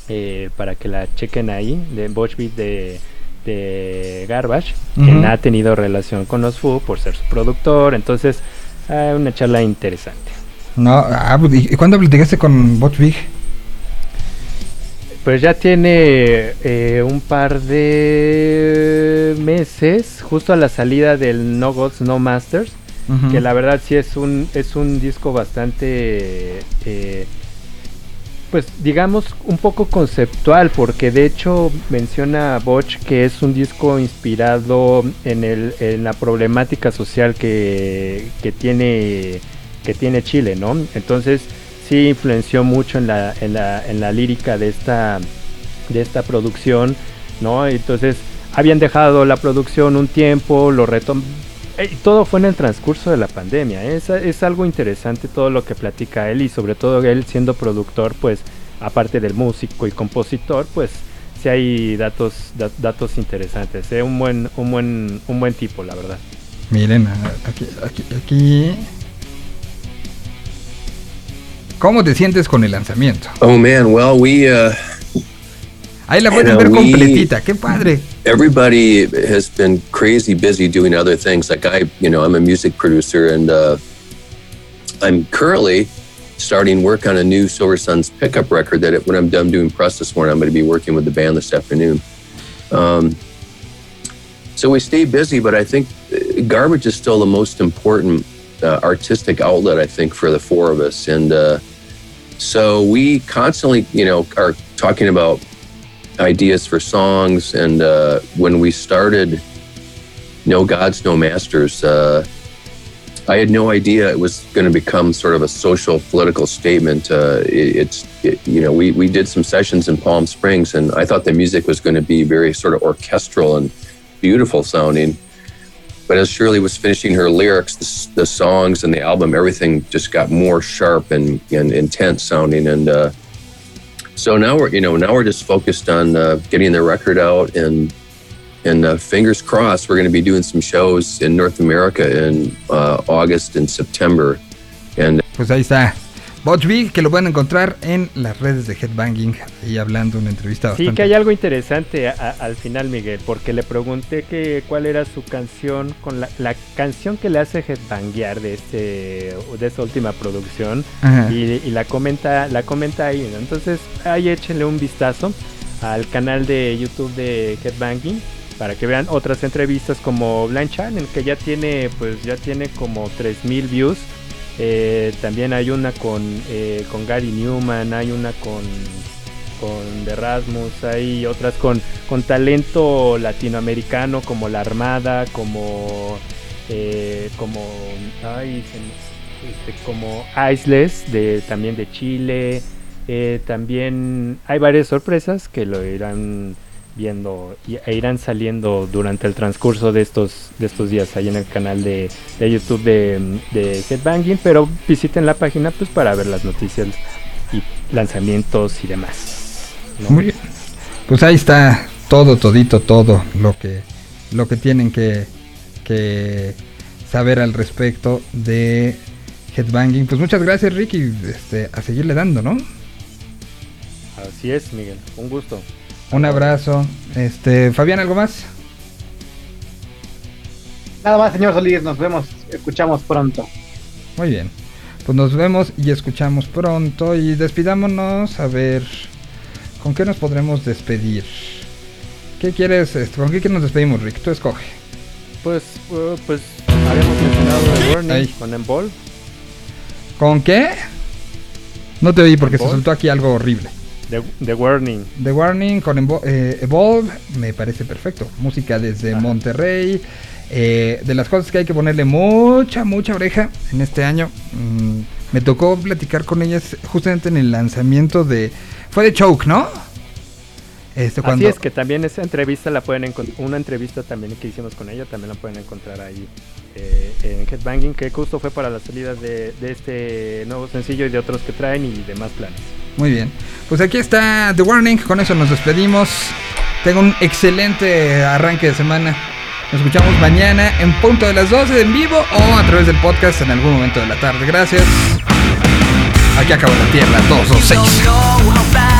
eh, para que la chequen ahí, de Butch Big de, de Garbage, quien Ujú. ha tenido relación con los Foo por ser su productor, entonces una charla interesante. No, ah, pues, ¿y cuándo platicaste con Bot Big? Pues ya tiene eh, un par de meses, justo a la salida del No Gods No Masters, que la verdad sí es un es un disco bastante, eh, pues digamos un poco conceptual, porque de hecho menciona Botch que es un disco inspirado en el en la problemática social que, que tiene que tiene Chile, ¿no? Entonces sí influenció mucho en la, en la, en la lírica de esta, de esta producción, ¿no? Entonces habían dejado la producción un tiempo, lo retom eh, todo fue en el transcurso de la pandemia, es, es algo interesante todo lo que platica él y sobre todo él siendo productor, pues aparte del músico y compositor, pues sí hay datos, da- datos interesantes, ¿eh? un buen, un buen, un buen tipo, la verdad. Miren, aquí, aquí, aquí. ¿Cómo te sientes con el lanzamiento? Oh man, well we uh Ahí la pueden ver we- completita, qué padre. Everybody has been crazy busy doing other things. Like I, you know, I'm a music producer and uh I'm currently starting work on a new Silver Suns pickup record that when I'm done doing press this morning, I'm going to be working with the band this afternoon. Um, so we stay busy, but I think uh, garbage is still the most important uh, artistic outlet, I think, for the four of us. And uh, so we constantly, you know, are talking about ideas for songs. And uh, when we started No Gods, No Masters, uh, I had no idea it was going to become sort of a social political statement. Uh, it, it's, it, you know, we, we did some sessions in Palm Springs, and I thought the music was going to be very sort of orchestral and beautiful sounding. But as Shirley was finishing her lyrics, the, the songs and the album, everything just got more sharp and, and intense sounding. And uh, so now we're, you know, now we're just focused on uh, getting the record out and and uh, fingers crossed, we're going to be doing some shows in North America in uh, August and September. And. Bot Big, que lo pueden encontrar en las redes de Headbanging. Y hablando una entrevista Sí, bastante. que hay algo interesante a- a- al final, Miguel, porque le pregunté que cuál era su canción, con la, la canción que le hace headbanguear de este de esta última producción y, y la comenta la comenta ahí, ¿no? entonces ahí échenle un vistazo al canal de YouTube de Headbanging para que vean otras entrevistas como Blind Channel que ya tiene pues ya tiene como 3000 views. Eh, también hay una con, eh, con Gary Newman, hay una con con The Rasmus, hay otras con, con talento latinoamericano como La Armada, como eh, como ay, este, como Iceless de también de Chile. eh, también hay varias sorpresas que lo irán viendo e irán saliendo durante el transcurso de estos de estos días ahí en el canal de, de YouTube de, de Headbanging, pero visiten la página pues para ver las noticias y lanzamientos y demás. ¿no? Muy bien. Pues ahí está todo, todito, todo lo que, lo que tienen que, que saber al respecto de Headbanging. Pues muchas gracias, Ricky. Este, a seguirle dando, ¿no? Así es, Miguel. Un gusto. Un abrazo. Este, Fabián, ¿algo más? Nada más, señor Solís, nos vemos, escuchamos pronto. Muy bien. Pues nos vemos y escuchamos pronto y despidámonos a ver con qué nos podremos despedir. ¿Qué quieres? este, ¿Con qué nos despedimos, Rick? Tú escoge. Pues, uh, pues habíamos mencionado el con Embol. ¿Con qué? No te oí porque se soltó aquí algo horrible. The, The Warning. The Warning con eh, Evolve me parece perfecto. Música desde Monterrey. Eh, de las cosas que hay que ponerle mucha, mucha oreja en este año. mm, me tocó platicar con ellas justamente en el lanzamiento de... Fue de Choke, ¿no? Este, cuando, Así es que también esa entrevista la pueden encontrar, una entrevista también que hicimos con ella, también la pueden encontrar ahí eh, en Headbanging, que justo fue para las salidas de, de este nuevo sencillo y de otros que traen y demás planes. Muy bien. Pues aquí está The Warning. Con eso nos despedimos. Tengo un excelente arranque de semana. Nos escuchamos mañana en punto de las 12 en vivo o a través del podcast en algún momento de la tarde. Gracias. Aquí acaba la Tierra 226. know how bad